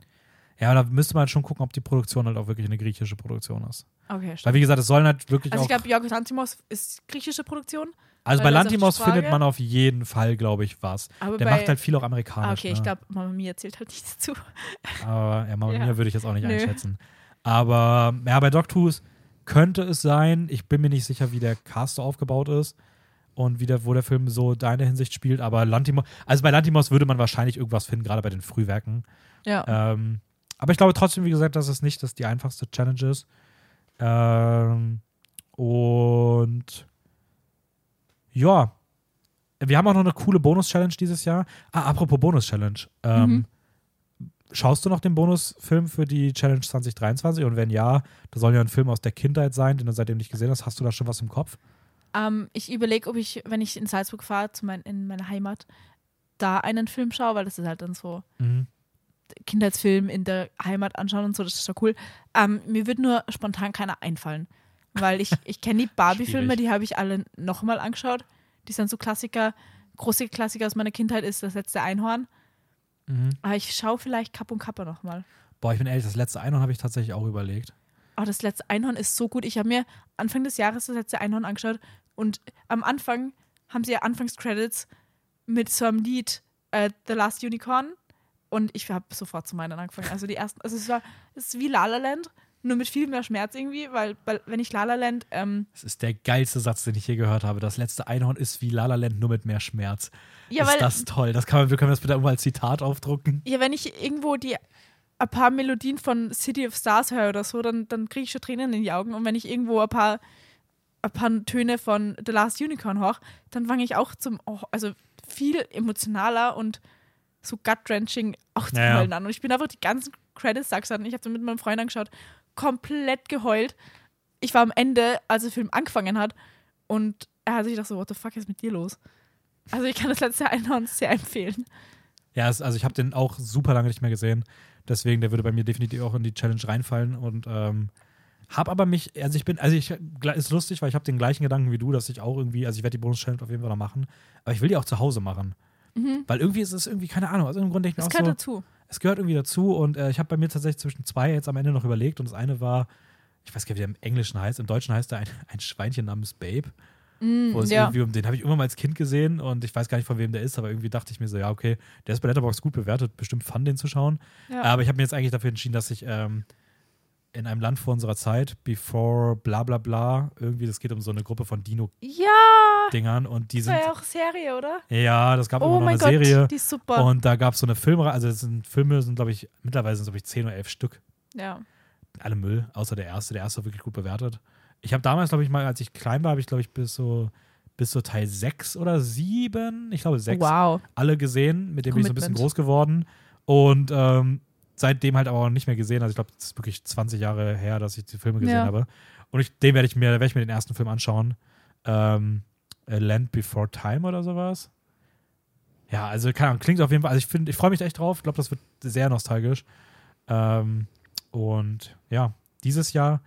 Ja, da müsste man schon gucken, ob die Produktion halt auch wirklich eine griechische Produktion ist. Okay, stimmt. Weil, wie gesagt, es sollen halt wirklich Also ich glaube, Yorgos Lanthimos ist griechische Produktion. also bei das Lantimos findet man auf jeden Fall, glaube ich, was. Aber Der macht halt viel auch ah, amerikanisch. okay, ne? ich glaube, Mamma Mia zählt halt nicht dazu. Aber ja, Mamma Ja. Mia würde ich jetzt auch nicht Nö. einschätzen. Aber ja, bei Dogtooth könnte es sein. Ich bin mir nicht sicher, wie der Cast aufgebaut ist und wie der, wo der Film so deine Hinsicht spielt. Aber Lantimos, also bei Lantimos würde man wahrscheinlich irgendwas finden, gerade bei den Frühwerken. Ja. Ähm, aber ich glaube trotzdem, wie gesagt, dass es nicht dass die einfachste Challenge ist. Ähm, und ja, wir haben auch noch eine coole Bonus-Challenge dieses Jahr. Ah, apropos Bonus-Challenge. Ähm, Mhm. Schaust du noch den Bonusfilm für die Challenge 2023? Und wenn ja, das soll ja ein Film aus der Kindheit sein, den du seitdem nicht gesehen hast. Hast du da schon was im Kopf? Ähm, ich überlege, ob ich, wenn ich in Salzburg fahre, zu mein, in meine Heimat, da einen Film schaue, weil das ist halt dann so Mhm. Kindheitsfilm in der Heimat anschauen und so, das ist doch cool. Ähm, mir wird nur spontan keiner einfallen, weil ich, ich kenne die Barbie-Filme, die habe ich alle nochmal angeschaut. Die sind so Klassiker. Große Klassiker aus meiner Kindheit ist das letzte Einhorn. Mhm. Aber ich schaue vielleicht Kapp und Kappa nochmal. Boah, ich bin ehrlich, das letzte Einhorn habe ich tatsächlich auch überlegt. Oh, das letzte Einhorn ist so gut. Ich habe mir Anfang des Jahres das letzte Einhorn angeschaut und am Anfang haben sie ja Anfangscredits mit so einem Lied äh, The Last Unicorn und ich habe sofort zu meinen angefangen. Also die ersten, also es war, es ist wie La La Land, nur mit viel mehr Schmerz irgendwie, weil, weil wenn ich La La Land, ähm, Das ist der geilste Satz, den ich je gehört habe. Das letzte Einhorn ist wie La La Land, nur mit mehr Schmerz. ja, ist weil, das toll. Das kann man, wir können das bitte irgendwo als Zitat aufdrucken. ja, wenn ich irgendwo die ein paar Melodien von City of Stars höre oder so, dann, dann kriege ich schon Tränen in die Augen. Und wenn ich irgendwo ein paar, ein paar Töne von The Last Unicorn hoch, dann fange ich auch zum, oh, also viel emotionaler und so gut-wrenching auch zu Ja, ja. heulen an. Und ich bin einfach die ganzen Credits gestanden. Ich habe mit meinem Freund angeschaut, komplett geheult. Ich war am Ende, als der Film angefangen hat und er hat sich gedacht so, what the fuck ist mit dir los? Also ich kann das letzte Einhorn sehr empfehlen. Ja, es, also ich habe den auch super lange nicht mehr gesehen. Deswegen, der würde bei mir definitiv auch in die Challenge reinfallen. Und ähm, habe aber mich, also ich bin, also ich, ist lustig, weil ich habe den gleichen Gedanken wie du, dass ich auch irgendwie, also ich werde die Bonus-Challenge auf jeden Fall noch machen. Aber ich will die auch zu Hause machen. Weil irgendwie ist es irgendwie, keine Ahnung, aus irgendeinem Grund denke ich Das mir auch gehört so, dazu. es gehört irgendwie dazu und äh, ich habe bei mir tatsächlich zwischen zwei jetzt am Ende noch überlegt und das eine war, ich weiß gar nicht, wie der im Englischen heißt, im Deutschen heißt er ein, ein Schweinchen namens Babe. Wo es Mm, ja. irgendwie um, den habe ich irgendwann mal als Kind gesehen und ich weiß gar nicht, von wem der ist, aber irgendwie dachte ich mir so, ja, okay, der ist bei Letterboxd gut bewertet, bestimmt fun, den zu schauen. Ja. Aber ich habe mir jetzt eigentlich dafür entschieden, dass ich ähm, in einem Land vor unserer Zeit, before bla bla bla, irgendwie, das geht um so eine Gruppe von Dino-Dingern Ja, und die das sind, war ja auch Serie, oder? ja, das gab immer Oh noch mein eine Gott, Serie. die ist super. Und da gab es so eine Filmreihe, also das sind Filme, sind glaube ich, mittlerweile sind es glaube ich 10 oder 11 Stück. ja. Alle Müll, außer der erste. Der erste war wirklich gut bewertet. Ich habe damals, glaube ich, mal, als ich klein war, habe ich, glaube ich, bis so, bis so Teil 6 oder 7, ich glaube 6, Wow. alle gesehen. Mit dem bin ich so ein bisschen groß geworden. Und ähm, seitdem halt aber auch nicht mehr gesehen. Also ich glaube, es ist wirklich 20 Jahre her, dass ich die Filme gesehen Ja. habe. Und ich, den werde ich mir, werde ich mir den ersten Film anschauen. Ähm, A Land Before Time oder sowas. Ja, also keine Ahnung, klingt auf jeden Fall, also ich finde, ich freue mich echt drauf. Ich glaube, das wird sehr nostalgisch. Ähm, und ja, dieses Jahr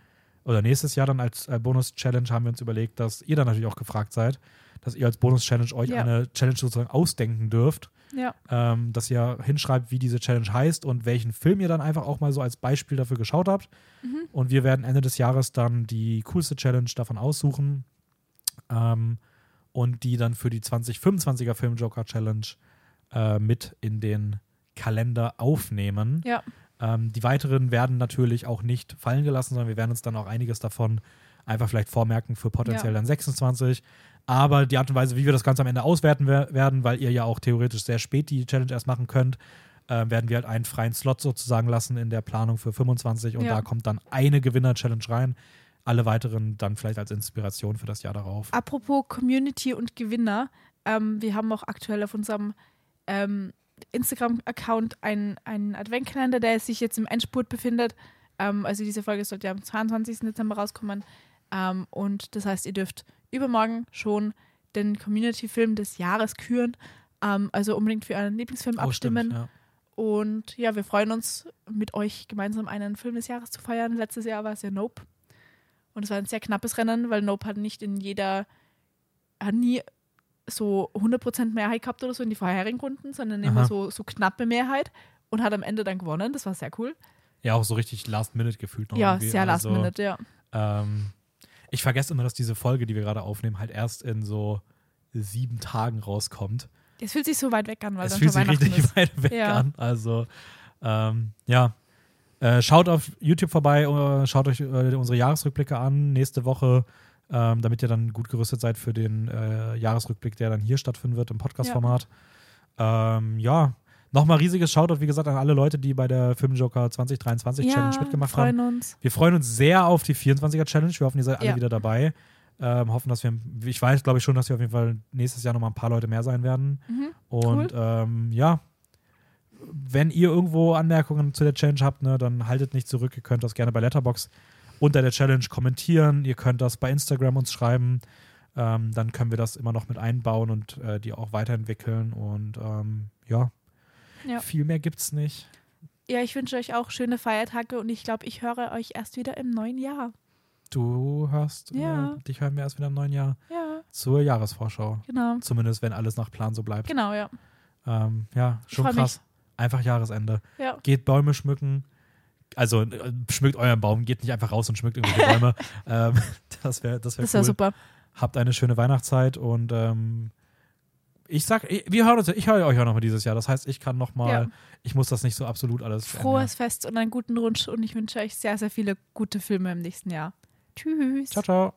oder nächstes Jahr dann als äh, Bonus-Challenge haben wir uns überlegt, dass ihr dann natürlich auch gefragt seid, dass ihr als Bonus-Challenge euch Ja. eine Challenge sozusagen ausdenken dürft Ja. ähm, dass ihr hinschreibt, wie diese Challenge heißt und welchen Film ihr dann einfach auch mal so als Beispiel dafür geschaut habt. Mhm. Und wir werden Ende des Jahres dann die coolste Challenge davon aussuchen ähm, und die dann für die 2025er Filmjoker Challenge äh, mit in den Kalender aufnehmen. Ja. Ähm, die weiteren werden natürlich auch nicht fallen gelassen, sondern wir werden uns dann auch einiges davon einfach vielleicht vormerken für potenziell Ja. dann 26. Aber die Art und Weise, wie wir das Ganze am Ende auswerten wer- werden, weil ihr ja auch theoretisch sehr spät die Challenge erst machen könnt, äh, werden wir halt einen freien Slot sozusagen lassen in der Planung für 25 und Ja. da kommt dann eine Gewinner-Challenge rein. Alle weiteren dann vielleicht als Inspiration für das Jahr darauf. Apropos Community und Gewinner, ähm, wir haben auch aktuell auf unserem ähm, Instagram-Account einen, einen Adventkalender, der sich jetzt im Endspurt befindet. Ähm, also diese Folge sollte ja am 22. Dezember rauskommen. Ähm, und das heißt, ihr dürft übermorgen schon den Community-Film des Jahres küren. Ähm, also unbedingt für euren Lieblingsfilm Oh, stimmt, abstimmen. ja. Und ja, wir freuen uns, mit euch gemeinsam einen Film des Jahres zu feiern. Letztes Jahr war es ja Nope. Und es war ein sehr knappes Rennen, weil Nope hat nicht in jeder, hat nie so 100% Mehrheit gehabt oder so in die vorherigen Runden, sondern immer Aha. so, so knappe Mehrheit und hat am Ende dann gewonnen. Das war sehr cool. Ja, auch so richtig Last Minute gefühlt noch. ja, irgendwie. sehr last Also, minute, ja. Ähm, ich vergesse immer, dass diese Folge, die wir gerade aufnehmen, halt erst in so sieben Tagen rauskommt. Es fühlt sich so weit weg an, weil Es fühlt sich richtig ist. weit weg Ja. an. Also, ähm, ja. Äh, schaut auf YouTube vorbei, äh, schaut euch äh, unsere Jahresrückblicke an. Nächste Woche, ähm, damit ihr dann gut gerüstet seid für den äh, Jahresrückblick, der dann hier stattfinden wird im Podcast-Format. Ja. Ähm, ja. Nochmal riesiges Shoutout, wie gesagt, an alle Leute, die bei der Filmjoker 2023 Challenge mitgemacht haben. freuen uns. Wir freuen uns sehr auf die 24er Challenge. Wir hoffen, ihr seid alle Ja. wieder dabei. Ähm, hoffen, dass wir, ich weiß, glaube ich schon, dass wir auf jeden Fall nächstes Jahr nochmal ein paar Leute mehr sein werden. Mhm. Und ähm, ja, wenn ihr irgendwo Anmerkungen zu der Challenge habt, ne, dann haltet nicht zurück. Ihr könnt das gerne bei Letterbox unter der Challenge kommentieren. Ihr könnt das bei Instagram uns schreiben. Ähm, dann können wir das immer noch mit einbauen und äh, die auch weiterentwickeln. Und ähm, ja, Ja. viel mehr gibt's nicht. Ja, ich wünsche euch auch schöne Feiertage und ich glaube, ich höre euch erst wieder im neuen Jahr. Du hörst, Ja. äh, dich hören wir erst wieder im neuen Jahr Ja, zur Jahresvorschau. genau. Zumindest, wenn alles nach Plan so bleibt. Genau, ja. Ähm, ja, schon freu mich. krass. Einfach Jahresende. Ja, Geht Bäume schmücken. Also äh, schmückt euren Baum, geht nicht einfach raus und schmückt irgendwelche Bäume. ähm, das wäre das wär das cool. wäre super. Habt eine schöne Weihnachtszeit und ähm, ich sag, wir hören uns, ich höre euch auch nochmal dieses Jahr. Das heißt, ich kann nochmal, Ja. ich muss das nicht so absolut alles. Frohes Fest und einen guten Rutsch und ich wünsche euch sehr, sehr viele gute Filme im nächsten Jahr. Tschüss. Ciao, ciao.